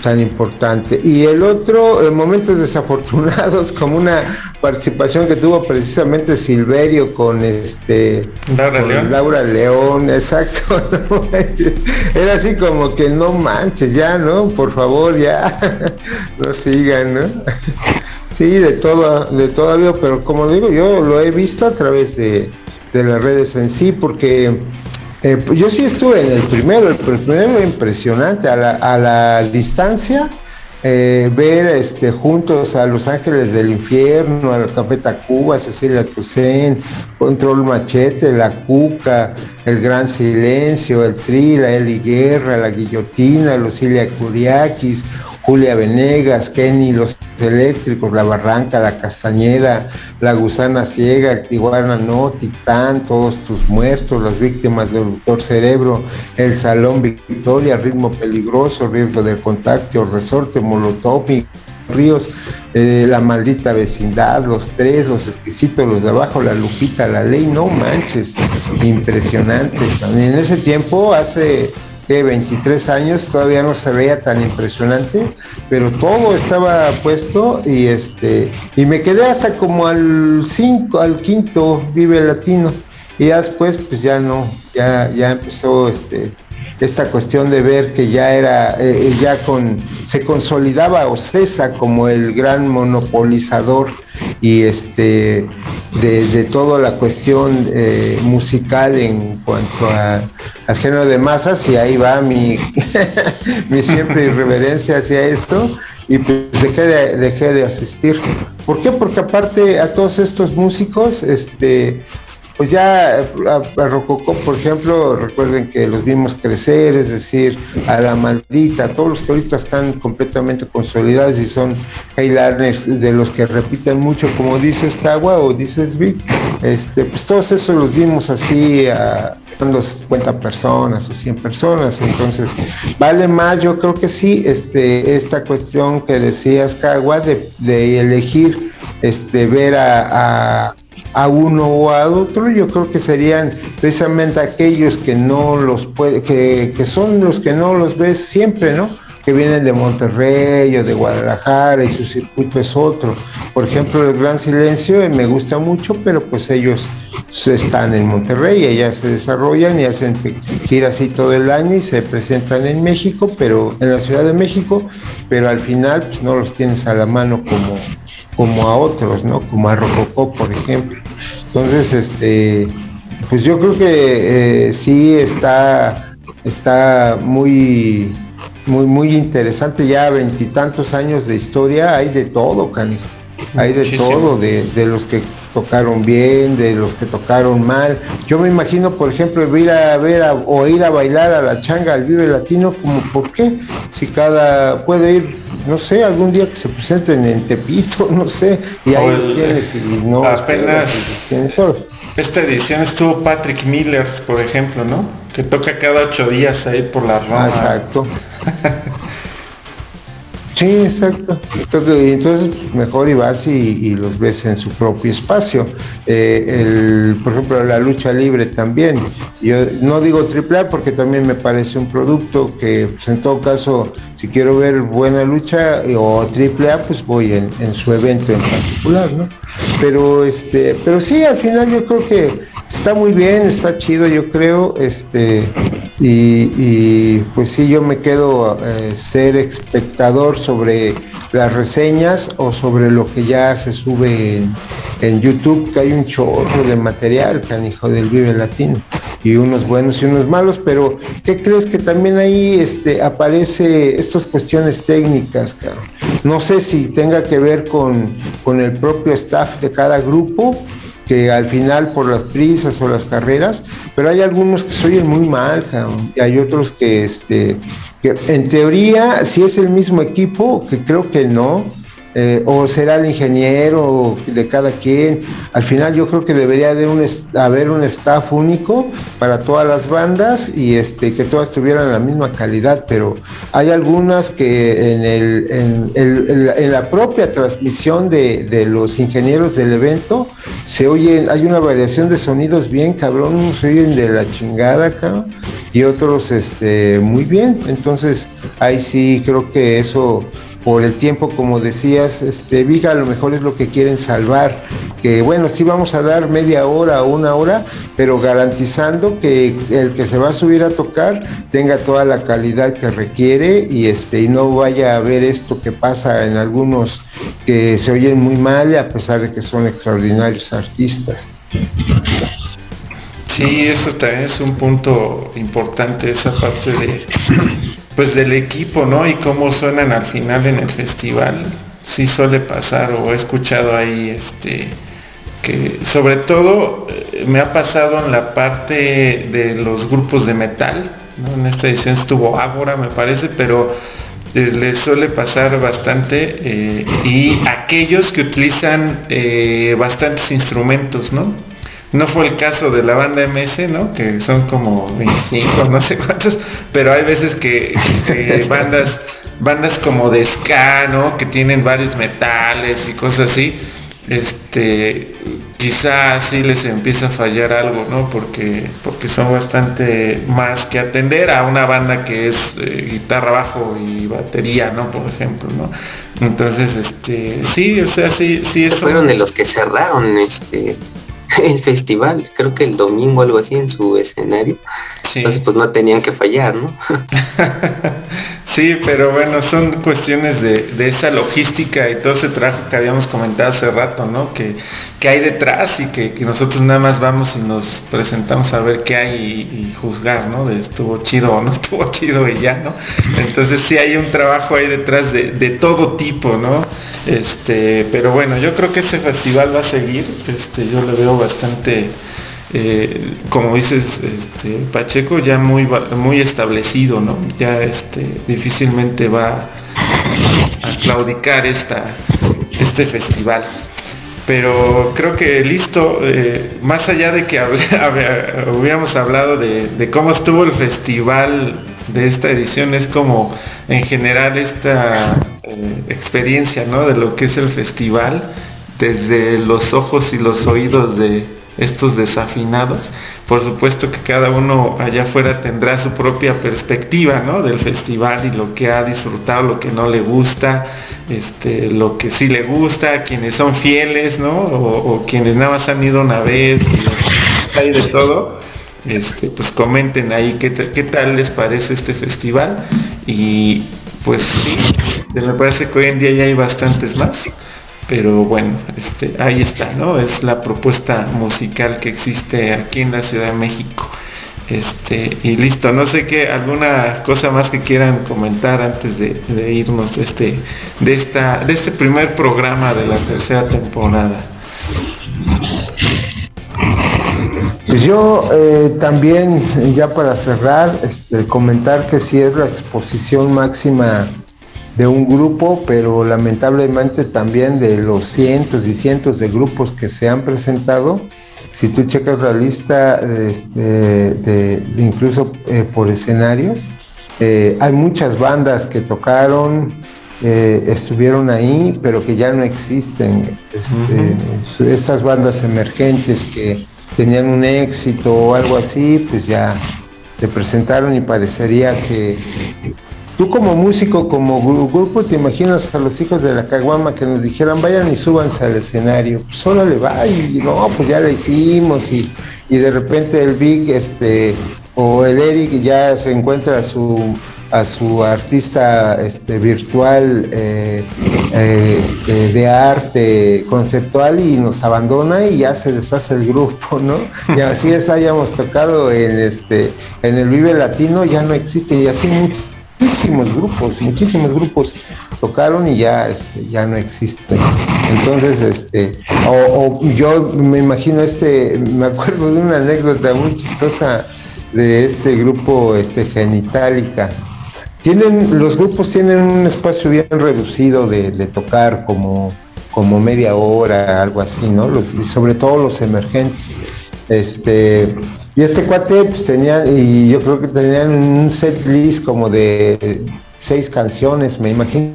tan importante. Y el otro, en momentos desafortunados, <laughs> como una participación que tuvo precisamente Silverio con este Laura León. Laura León, <laughs> exacto. Era así como que no manches, ya, ¿no? Por favor, ya. <laughs> no sigan, ¿no? Sí, de todo, de todavía, pero como digo, yo lo he visto a través de, de las redes en sí, porque eh, pues yo sí estuve en el primero, el primero impresionante, a la, distancia, eh, ver este, juntos a Los Ángeles del Infierno, a la Café Tacuba, Cecilia Toussaint, Control Machete, La Cuca, El Gran Silencio, El Tri, la Eli Guerra, La Guillotina, Lucilia Curiakis, Julia Venegas, Kenny, Los Eléctricos, La Barranca, La Castañeda, La Gusana Ciega, el Tijuana No, Titán, Todos Tus Muertos, Las Víctimas del Doctor Cerebro, El Salón Victoria, Ritmo Peligroso, Riesgo de Contacto, Resorte, Molotov, Ríos, eh, La Maldita Vecindad, Los Tres, Los Exquisitos, Los de Abajo, La Lupita, La Ley, no manches, impresionante. En ese tiempo, hace de 23 años, todavía no se veía tan impresionante, pero todo estaba puesto y este y me quedé hasta como al 5, al quinto Vive Latino. Y ya después pues ya no, ya ya empezó este esta cuestión de ver que ya era, eh, eh, ya con, se consolidaba Ocesa como el gran monopolizador y este de, toda la cuestión eh, musical en cuanto al género de masas y ahí va mi, <laughs> mi siempre irreverencia hacia esto y pues dejé de, dejé de asistir. ¿Por qué? Porque aparte a todos estos músicos, este, pues ya a, Rococó, por ejemplo, recuerden que los vimos crecer, es decir, a la maldita, todos los que ahorita están completamente consolidados y son bailarines de los que repiten mucho, como dices Cagua o dices Vic, este, pues todos esos los vimos así a los 50 personas o 100 personas, entonces vale más, yo creo que sí, este, esta cuestión que decías Cagua de, de elegir, este, ver a a uno o a otro, yo creo que serían precisamente aquellos que no los puede, que, son los que no los ves siempre, ¿no? Que vienen de Monterrey o de Guadalajara y su circuito es otro. Por ejemplo, el Gran Silencio eh, me gusta mucho, pero pues ellos están en Monterrey, ellas se desarrollan y hacen ir así todo el año y se presentan en México, pero en la Ciudad de México, pero al final pues, no los tienes a la mano como, como a otros, ¿no? Como a Rococó, por ejemplo. Entonces, este, pues yo creo que eh, sí está, está muy, muy, muy interesante, ya veintitantos años de historia, hay de todo, Cani. Hay de todo, de, de, los que tocaron bien, de los que tocaron mal. Yo me imagino, por ejemplo, ir a ver o ir a bailar a la changa al Vive Latino, como por qué, si cada puede ir no sé, algún día que se presenten en Tepito, <laughs> no sé, y ahí los tienes y no apenas esta edición estuvo Patrick Miller, por ejemplo, ¿no? Que toca cada ocho días ahí por la Roma. Ah, exacto. <laughs> Sí, exacto. Entonces, mejor y vas y, los ves en su propio espacio. Eh, por ejemplo, la lucha libre también. Yo no digo triple A porque también me parece un producto que, pues, en todo caso, si quiero ver buena lucha o triple A, pues voy en, su evento en particular, ¿no? Pero, este, pero sí, al final yo creo que está muy bien, está chido, yo creo, este, y, pues sí, yo me quedo eh, ser espectador sobre las reseñas o sobre lo que ya se sube en, YouTube, que hay un chorro de material, canijo del Vive Latino, y unos buenos y unos malos, pero ¿qué crees que también ahí este, aparece estas cuestiones técnicas, No sé si tenga que ver con, con el propio staff de cada grupo, que al final por las prisas o las carreras, pero hay algunos que se oyen muy mal, y hay otros que, este, que en teoría, si es el mismo equipo, que creo que no, eh, o será el ingeniero de cada quien. Al final yo creo que debería de un haber un staff único para todas las bandas y este que todas tuvieran la misma calidad, pero hay algunas que en, el, en, la propia transmisión de, los ingenieros del evento se oyen, hay una variación de sonidos bien cabrón, se oyen de la chingada acá y otros este, muy bien. Entonces ahí sí creo que eso por el tiempo, como decías, este, Viga a lo mejor es lo que quieren salvar, que bueno, sí vamos a dar media hora o una hora, pero garantizando que el que se va a subir a tocar tenga toda la calidad que requiere y este y no vaya a haber esto que pasa en algunos que se oyen muy mal a pesar de que son extraordinarios artistas. Sí, eso también es un punto importante, esa parte de pues del equipo, ¿no? Y cómo suenan al final en el festival. Sí suele pasar o he escuchado ahí este que sobre todo eh, me ha pasado en la parte de los grupos de metal, ¿no? En esta edición estuvo Ágora me parece, pero les suele pasar bastante eh, y aquellos que utilizan eh, bastantes instrumentos, ¿no? No fue el caso de la banda MS, ¿no? Que son como 25, no sé cuántos, pero hay veces que <laughs> bandas, bandas como de ska, ¿no? Que tienen varios metales y cosas así, este, quizá así les empieza a fallar algo, ¿no? Porque, porque son bastante más que atender a una banda que es eh, guitarra bajo y batería, ¿no? Por ejemplo, ¿no? Entonces, este, sí, o sea, sí, sí eso. Fueron de los que cerraron, este, <laughs> el festival, creo que el domingo algo así en su escenario. Entonces pues no tenían que fallar, ¿no? <laughs> sí, pero bueno, son cuestiones de, esa logística y todo ese trabajo que habíamos comentado hace rato, ¿no? Que, que hay detrás y que, nosotros nada más vamos y nos presentamos a ver qué hay y, juzgar, ¿no? De estuvo chido o no <laughs> estuvo chido y ya, ¿no? Entonces sí hay un trabajo ahí detrás de, de todo tipo, ¿no? Este, pero bueno, yo creo que ese festival va a seguir, este, yo le veo bastante eh, como dices, este, Pacheco ya muy, muy establecido, ¿no? Ya difícilmente va a claudicar este festival. Pero creo que listo, eh, más allá de que <laughs> hubiéramos hablado de, cómo estuvo el festival de esta edición, es como en general esta eh, experiencia, ¿no? De lo que es el festival, desde los ojos y los oídos de, estos desafinados. Por supuesto que cada uno allá afuera tendrá su propia perspectiva ¿no? del festival y lo que ha disfrutado, lo que no le gusta, este, lo que sí le gusta, quienes son fieles, ¿no? O, quienes nada más han ido una vez y hay de todo. Este, pues comenten ahí qué, qué tal les parece este festival y pues sí, me parece que hoy en día ya hay bastantes más pero bueno, este, ahí está, ¿no? Es la propuesta musical que existe aquí en la Ciudad de México. Este, y listo, no sé qué, alguna cosa más que quieran comentar antes de, irnos este, de esta, de este primer programa de la tercera temporada. Pues yo eh, también, ya para cerrar, este, comentar que si es la exposición máxima de un grupo, pero lamentablemente también de los cientos y cientos de grupos que se han presentado. Si tú checas la lista este, de, incluso eh, por escenarios, eh, hay muchas bandas que tocaron, eh, estuvieron ahí, pero que ya no existen. Este, estas bandas emergentes que tenían un éxito o algo así, pues ya se presentaron y parecería que Tú como músico, como grupo, te imaginas a los hijos de la caguama que nos dijeran vayan y súbanse al escenario. Pues solo le va y no, pues ya lo hicimos y, de repente el Big este o el Eric ya se encuentra su a su artista este, virtual eh, eh, este, de arte conceptual y nos abandona y ya se deshace el grupo, ¿no? Y así es hayamos tocado en este en el Vive Latino ya no existe y así muchísimos grupos, muchísimos grupos tocaron y ya este, ya no existen. Entonces, este, o, yo me imagino este, me acuerdo de una anécdota muy chistosa de este grupo este Genitalica, tienen, los grupos tienen un espacio bien reducido de, tocar como, como media hora, algo así, ¿no? y sobre todo los emergentes. Este, y este cuate pues, tenía, y yo creo que tenían un set list como de seis canciones, me imagino.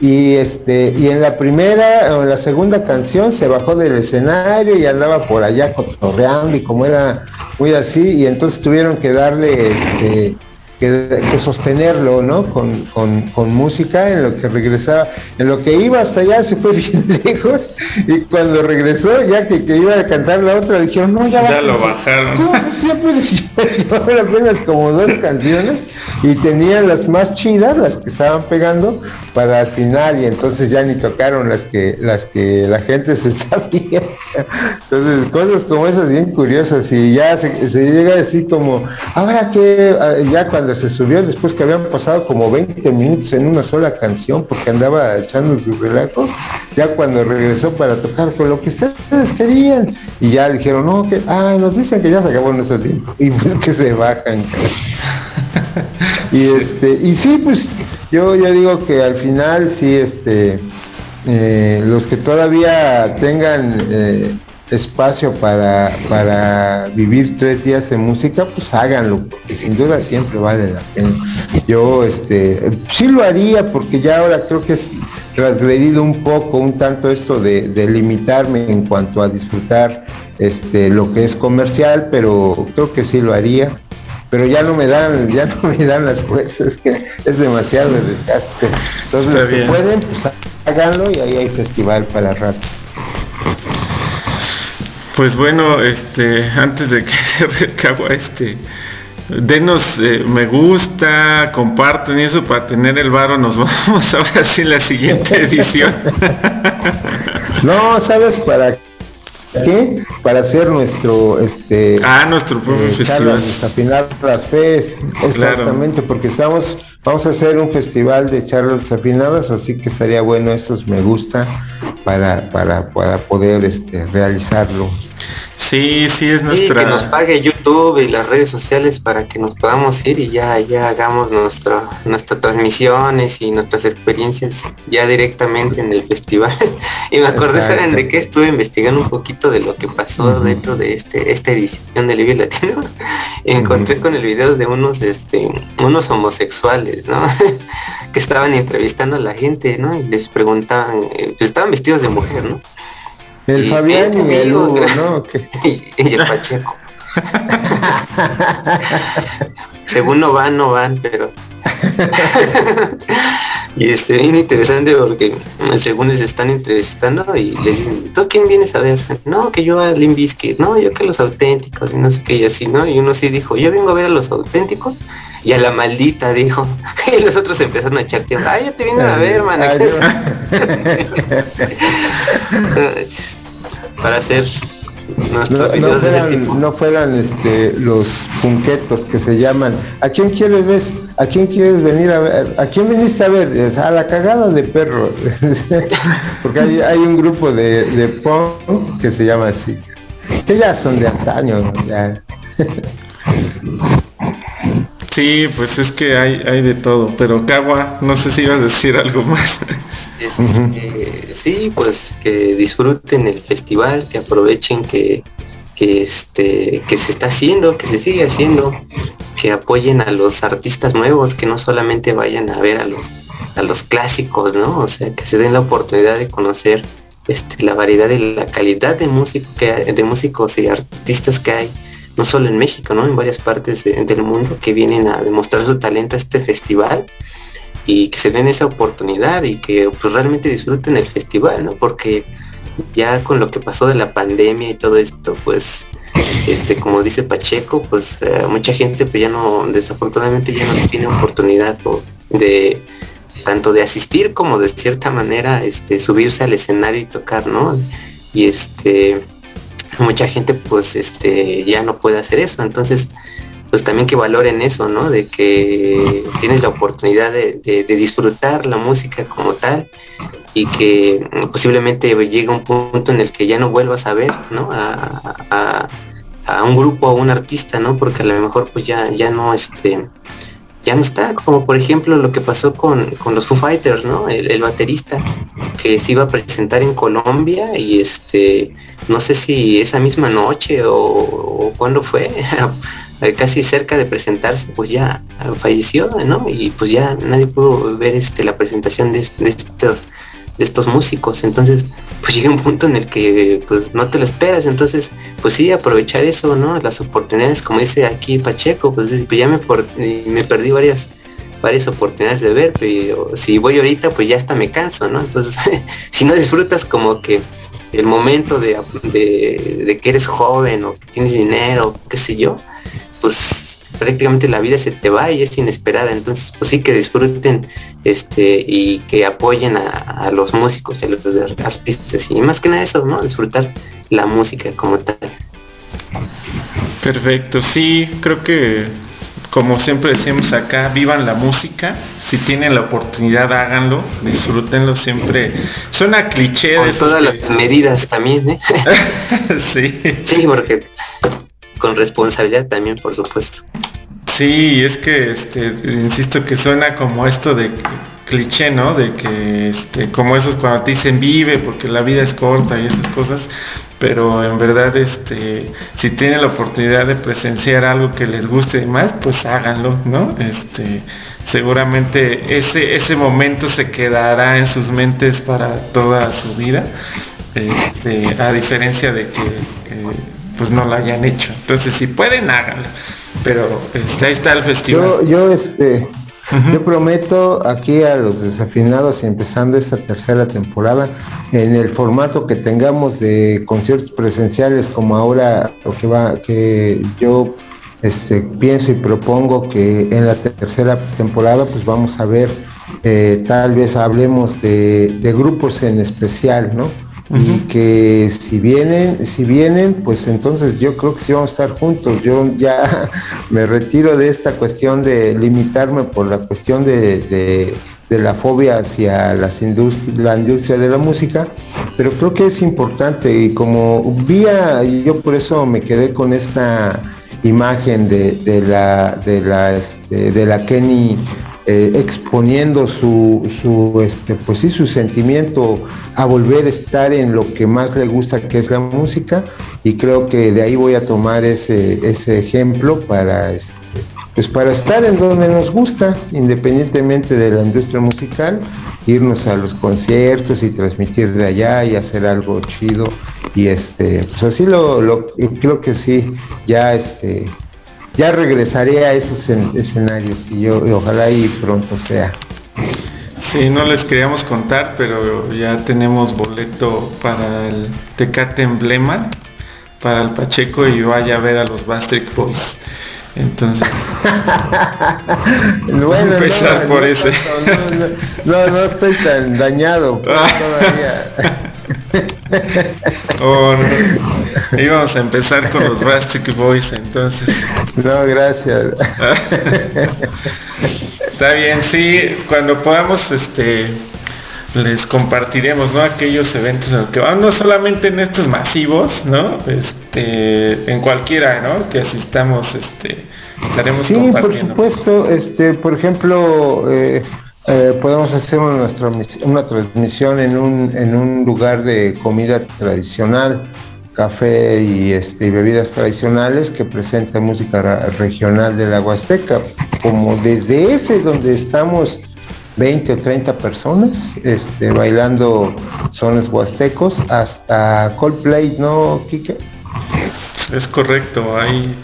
Y este, y en la primera o en la segunda canción se bajó del escenario y andaba por allá cotorreando y como era muy así, y entonces tuvieron que darle este, que, sostenerlo, ¿no? Con, música en lo que regresaba, en lo que iba hasta allá se fue <laughs> bien lejos y cuando regresó, ya que, iba a cantar la otra, dijeron, no, ya, ya lo bajaron. No, siempre <laughs> apenas como dos canciones y tenían las más chidas, las que estaban pegando, para el final y entonces ya ni tocaron las que las que la gente se <laughs> sabía. Entonces, cosas como esas bien curiosas y ya se, se llega así como, ahora que ah, ya cuando se subió después que habían pasado como 20 minutos en una sola canción porque andaba echando su relato, ya cuando regresó para tocar con lo que ustedes querían. Y ya dijeron, no, que, ah, nos dicen que ya se acabó nuestro tiempo y pues que se bajan. <laughs> y este, y sí, pues yo ya digo que al final sí, este, eh, los que todavía tengan eh, espacio para, para vivir tres días de música, pues háganlo, porque sin duda siempre vale la pena. Yo este sí lo haría porque ya ahora creo que es transgredido un poco, un tanto esto de, limitarme en cuanto a disfrutar este lo que es comercial, pero creo que sí lo haría. Pero ya no me dan, <laughs> ya no me dan las fuerzas, que es demasiado desgaste. Entonces que pueden, pues háganlo y ahí hay festival para rato. Pues bueno, este, antes de que <laughs> se recabo este, denos eh, me gusta, comparten y eso para tener el varo nos <laughs> vamos ahora sí en la siguiente edición. <laughs> no, ¿sabes para qué? Para hacer nuestro este Ah, nuestro propio eh, festival. Afinar las FES, exactamente, porque estamos vamos a hacer un festival de charlas afinadas, así que estaría bueno estos me gusta para, para, para poder este, realizarlo. Sí, sí, es nuestra... que nos pague YouTube y las redes sociales para que nos podamos ir y ya, ya hagamos nuestra, nuestras transmisiones y nuestras experiencias ya directamente en el festival. <laughs> y me acordé, ¿saben de que estuve investigando un poquito de lo que pasó dentro de este esta edición de Libia Latino? <laughs> y encontré con el video de unos, este, unos homosexuales, ¿no? <laughs> que estaban entrevistando a la gente, ¿no? Y les preguntaban, eh, pues estaban vestidos de mujer, ¿no? El Fabián y el Hugo, ¿no? <laughs> y, el Pacheco. <laughs> Según no van, no van, pero... <laughs> y este bien interesante porque según les están entrevistando y les dicen, ¿tú quién vienes a ver? No, que yo a Limbiskit, no, yo que los auténticos y no sé qué y así, ¿no? Y uno sí dijo, yo vengo a ver a los auténticos y a la maldita dijo. Y los otros empezaron a echar tierra. Ay, ya te vienen a ver, man. Para hacer no, no fueran, no fueran este, los punquetos que se llaman. ¿A quién quieres ver? ¿A quién quieres venir a ver? ¿A quién viniste a ver? A la cagada de perro. <laughs> Porque hay, hay, un grupo de, de punk que se llama así. Que ya son de antaño. Ya. <laughs> Sí, pues es que hay, hay de todo, pero Cagua, no sé si ibas a decir algo más. sí, pues que disfruten el festival, que aprovechen que, que, este, que se está haciendo, que se sigue haciendo, que apoyen a los artistas nuevos, que no solamente vayan a ver a los, a los clásicos, ¿no? O sea, que se den la oportunidad de conocer este, la variedad y la calidad de músico de músicos y artistas que hay no solo en México, ¿no? En varias partes del mundo que vienen a demostrar su talento a este festival y que se den esa oportunidad y que pues, realmente disfruten el festival, ¿no? Porque ya con lo que pasó de la pandemia y todo esto, pues, este, como dice Pacheco, pues eh, mucha gente pues ya no, desafortunadamente ya no tiene oportunidad de tanto de asistir como de cierta manera este subirse al escenario y tocar, ¿no? Y este mucha gente pues este ya no puede hacer eso. Entonces pues también que valoren eso no de que tienes la oportunidad de, disfrutar la música como tal y que posiblemente llegue un punto en el que ya no vuelvas a ver no a, un grupo o un artista no porque a lo mejor pues ya ya no este ya no está, como por ejemplo lo que pasó con, los Foo Fighters, ¿no? El, baterista que se iba a presentar en Colombia y este, no sé si esa misma noche o, o cuándo fue, <laughs> casi cerca de presentarse, pues ya falleció, ¿no? Y pues ya nadie pudo ver este, la presentación de, estos de estos músicos. Entonces, pues <laughs> llega un punto en el que pues no te lo esperas. Entonces, pues sí, aprovechar eso, ¿no? Las oportunidades, como dice aquí Pacheco, pues, pues ya me, me perdí varias varias oportunidades de ver, pero si voy ahorita, pues ya hasta me canso, ¿no? Entonces, <laughs> si no disfrutas como que el momento de, de, que eres joven o que tienes dinero, qué sé yo, pues prácticamente la vida se te va y es inesperada. Entonces, pues sí que disfruten este y que apoyen a, los músicos, a los artistas y más que nada eso, ¿no? Disfrutar la música como tal. Perfecto, sí, creo que como siempre decimos acá, vivan la música, si tienen la oportunidad háganlo, disfrútenlo siempre. Suena cliché de todas las medidas también, ¿eh? <laughs> sí. Sí, porque con responsabilidad también, por supuesto. Sí, es que, este, insisto que suena como esto de cliché, ¿no? De que, este, como esos cuando te dicen vive porque la vida es corta y esas cosas, pero en verdad, este, si tienen la oportunidad de presenciar algo que les guste y más, pues háganlo, ¿no? Este, seguramente ese, ese momento se quedará en sus mentes para toda su vida, este, a diferencia de que pues no lo hayan hecho. Entonces, si pueden, háganlo. Pero este, ahí está el festival. Yo, este, yo prometo aquí a los desafinados, empezando esta tercera temporada, en el formato que tengamos de conciertos presenciales, como ahora lo que va, que yo este, pienso y propongo que en la tercera temporada pues vamos a ver, eh, tal vez hablemos de, de grupos en especial, ¿no? Y que si vienen, si vienen, pues entonces yo creo que sí vamos a estar juntos. Yo ya <laughs> me retiro de esta cuestión de limitarme por la cuestión de, la fobia hacia las la industria de la música, pero creo que es importante y como vía, yo por eso me quedé con esta imagen de, la de la este, de la Kenny eh, exponiendo su, su, este, pues sí, su sentimiento a volver a estar en lo que más le gusta, que es la música, y creo que de ahí voy a tomar ese, ese ejemplo para, este, pues para estar en donde nos gusta, independientemente de la industria musical, irnos a los conciertos y transmitir de allá y hacer algo chido, y este, pues así lo, lo creo que sí, ya este ya regresaré a esos escenarios y yo ojalá y pronto sea. Sí, no les queríamos contar, pero ya tenemos boleto para el Tecate Emblema, para el Pacheco y vaya a ver a los Bastric Boys. Entonces, <laughs> bueno, empezar por ese. No, no, estoy tan dañado <laughs> todavía. oh, <laughs> Íbamos a empezar con los Rustic Boys entonces. No, gracias. <laughs> Está bien, sí, cuando podamos este les compartiremos ¿no? aquellos eventos en los que van, no solamente en estos masivos, ¿no? Este, en cualquiera, ¿no? Que asistamos, este, estaremos sí, por supuesto, este, por ejemplo, eh, eh, podemos hacer una, una transmisión en un, en un lugar de comida tradicional, café y, este, bebidas tradicionales que presenta música regional de la Huasteca. Como desde ese donde estamos 20 o 30 personas este, bailando sones huastecos hasta Coldplay, ¿no, Kike? Es correcto, hay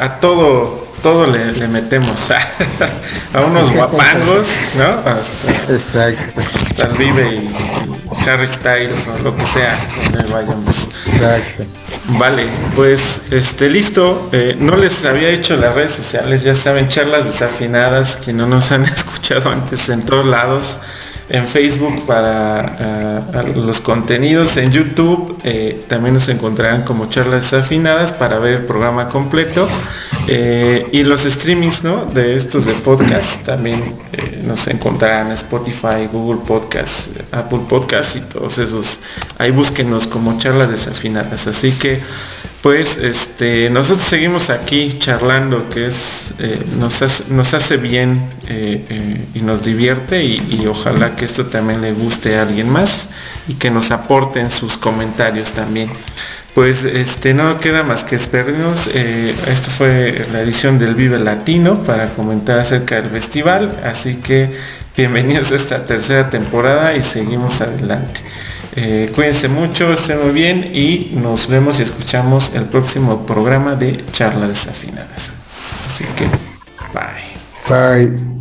a todo todo le, metemos <laughs> a, unos guapangos, ¿no? Hasta, hasta el Vive y, Harry Styles o lo que sea, donde vayamos. Vale, pues este listo. Eh, no les había hecho las redes sociales, ya saben, charlas desafinadas, que no nos han <laughs> escuchado antes en todos lados en Facebook para eh, los contenidos, en YouTube eh, también nos encontrarán como charlas afinadas para ver el programa completo eh, y los streamings ¿no? de estos de podcast también nos encontrarán Spotify, Google Podcast, Apple Podcast y todos esos. Ahí búsquenos como charlas desafinadas. Así que pues este, nosotros seguimos aquí charlando, que es, eh, nos, hace, bien eh, eh, y nos divierte y, ojalá que esto también le guste a alguien más y que nos aporten sus comentarios también. Pues este, no queda más que esperarnos. esto fue la edición del Vive Latino para comentar acerca del festival, así que bienvenidos a esta tercera temporada y seguimos adelante. Eh, cuídense mucho, estén muy bien y nos vemos y escuchamos el próximo programa de Charlas Desafinadas. Así que, bye. Bye.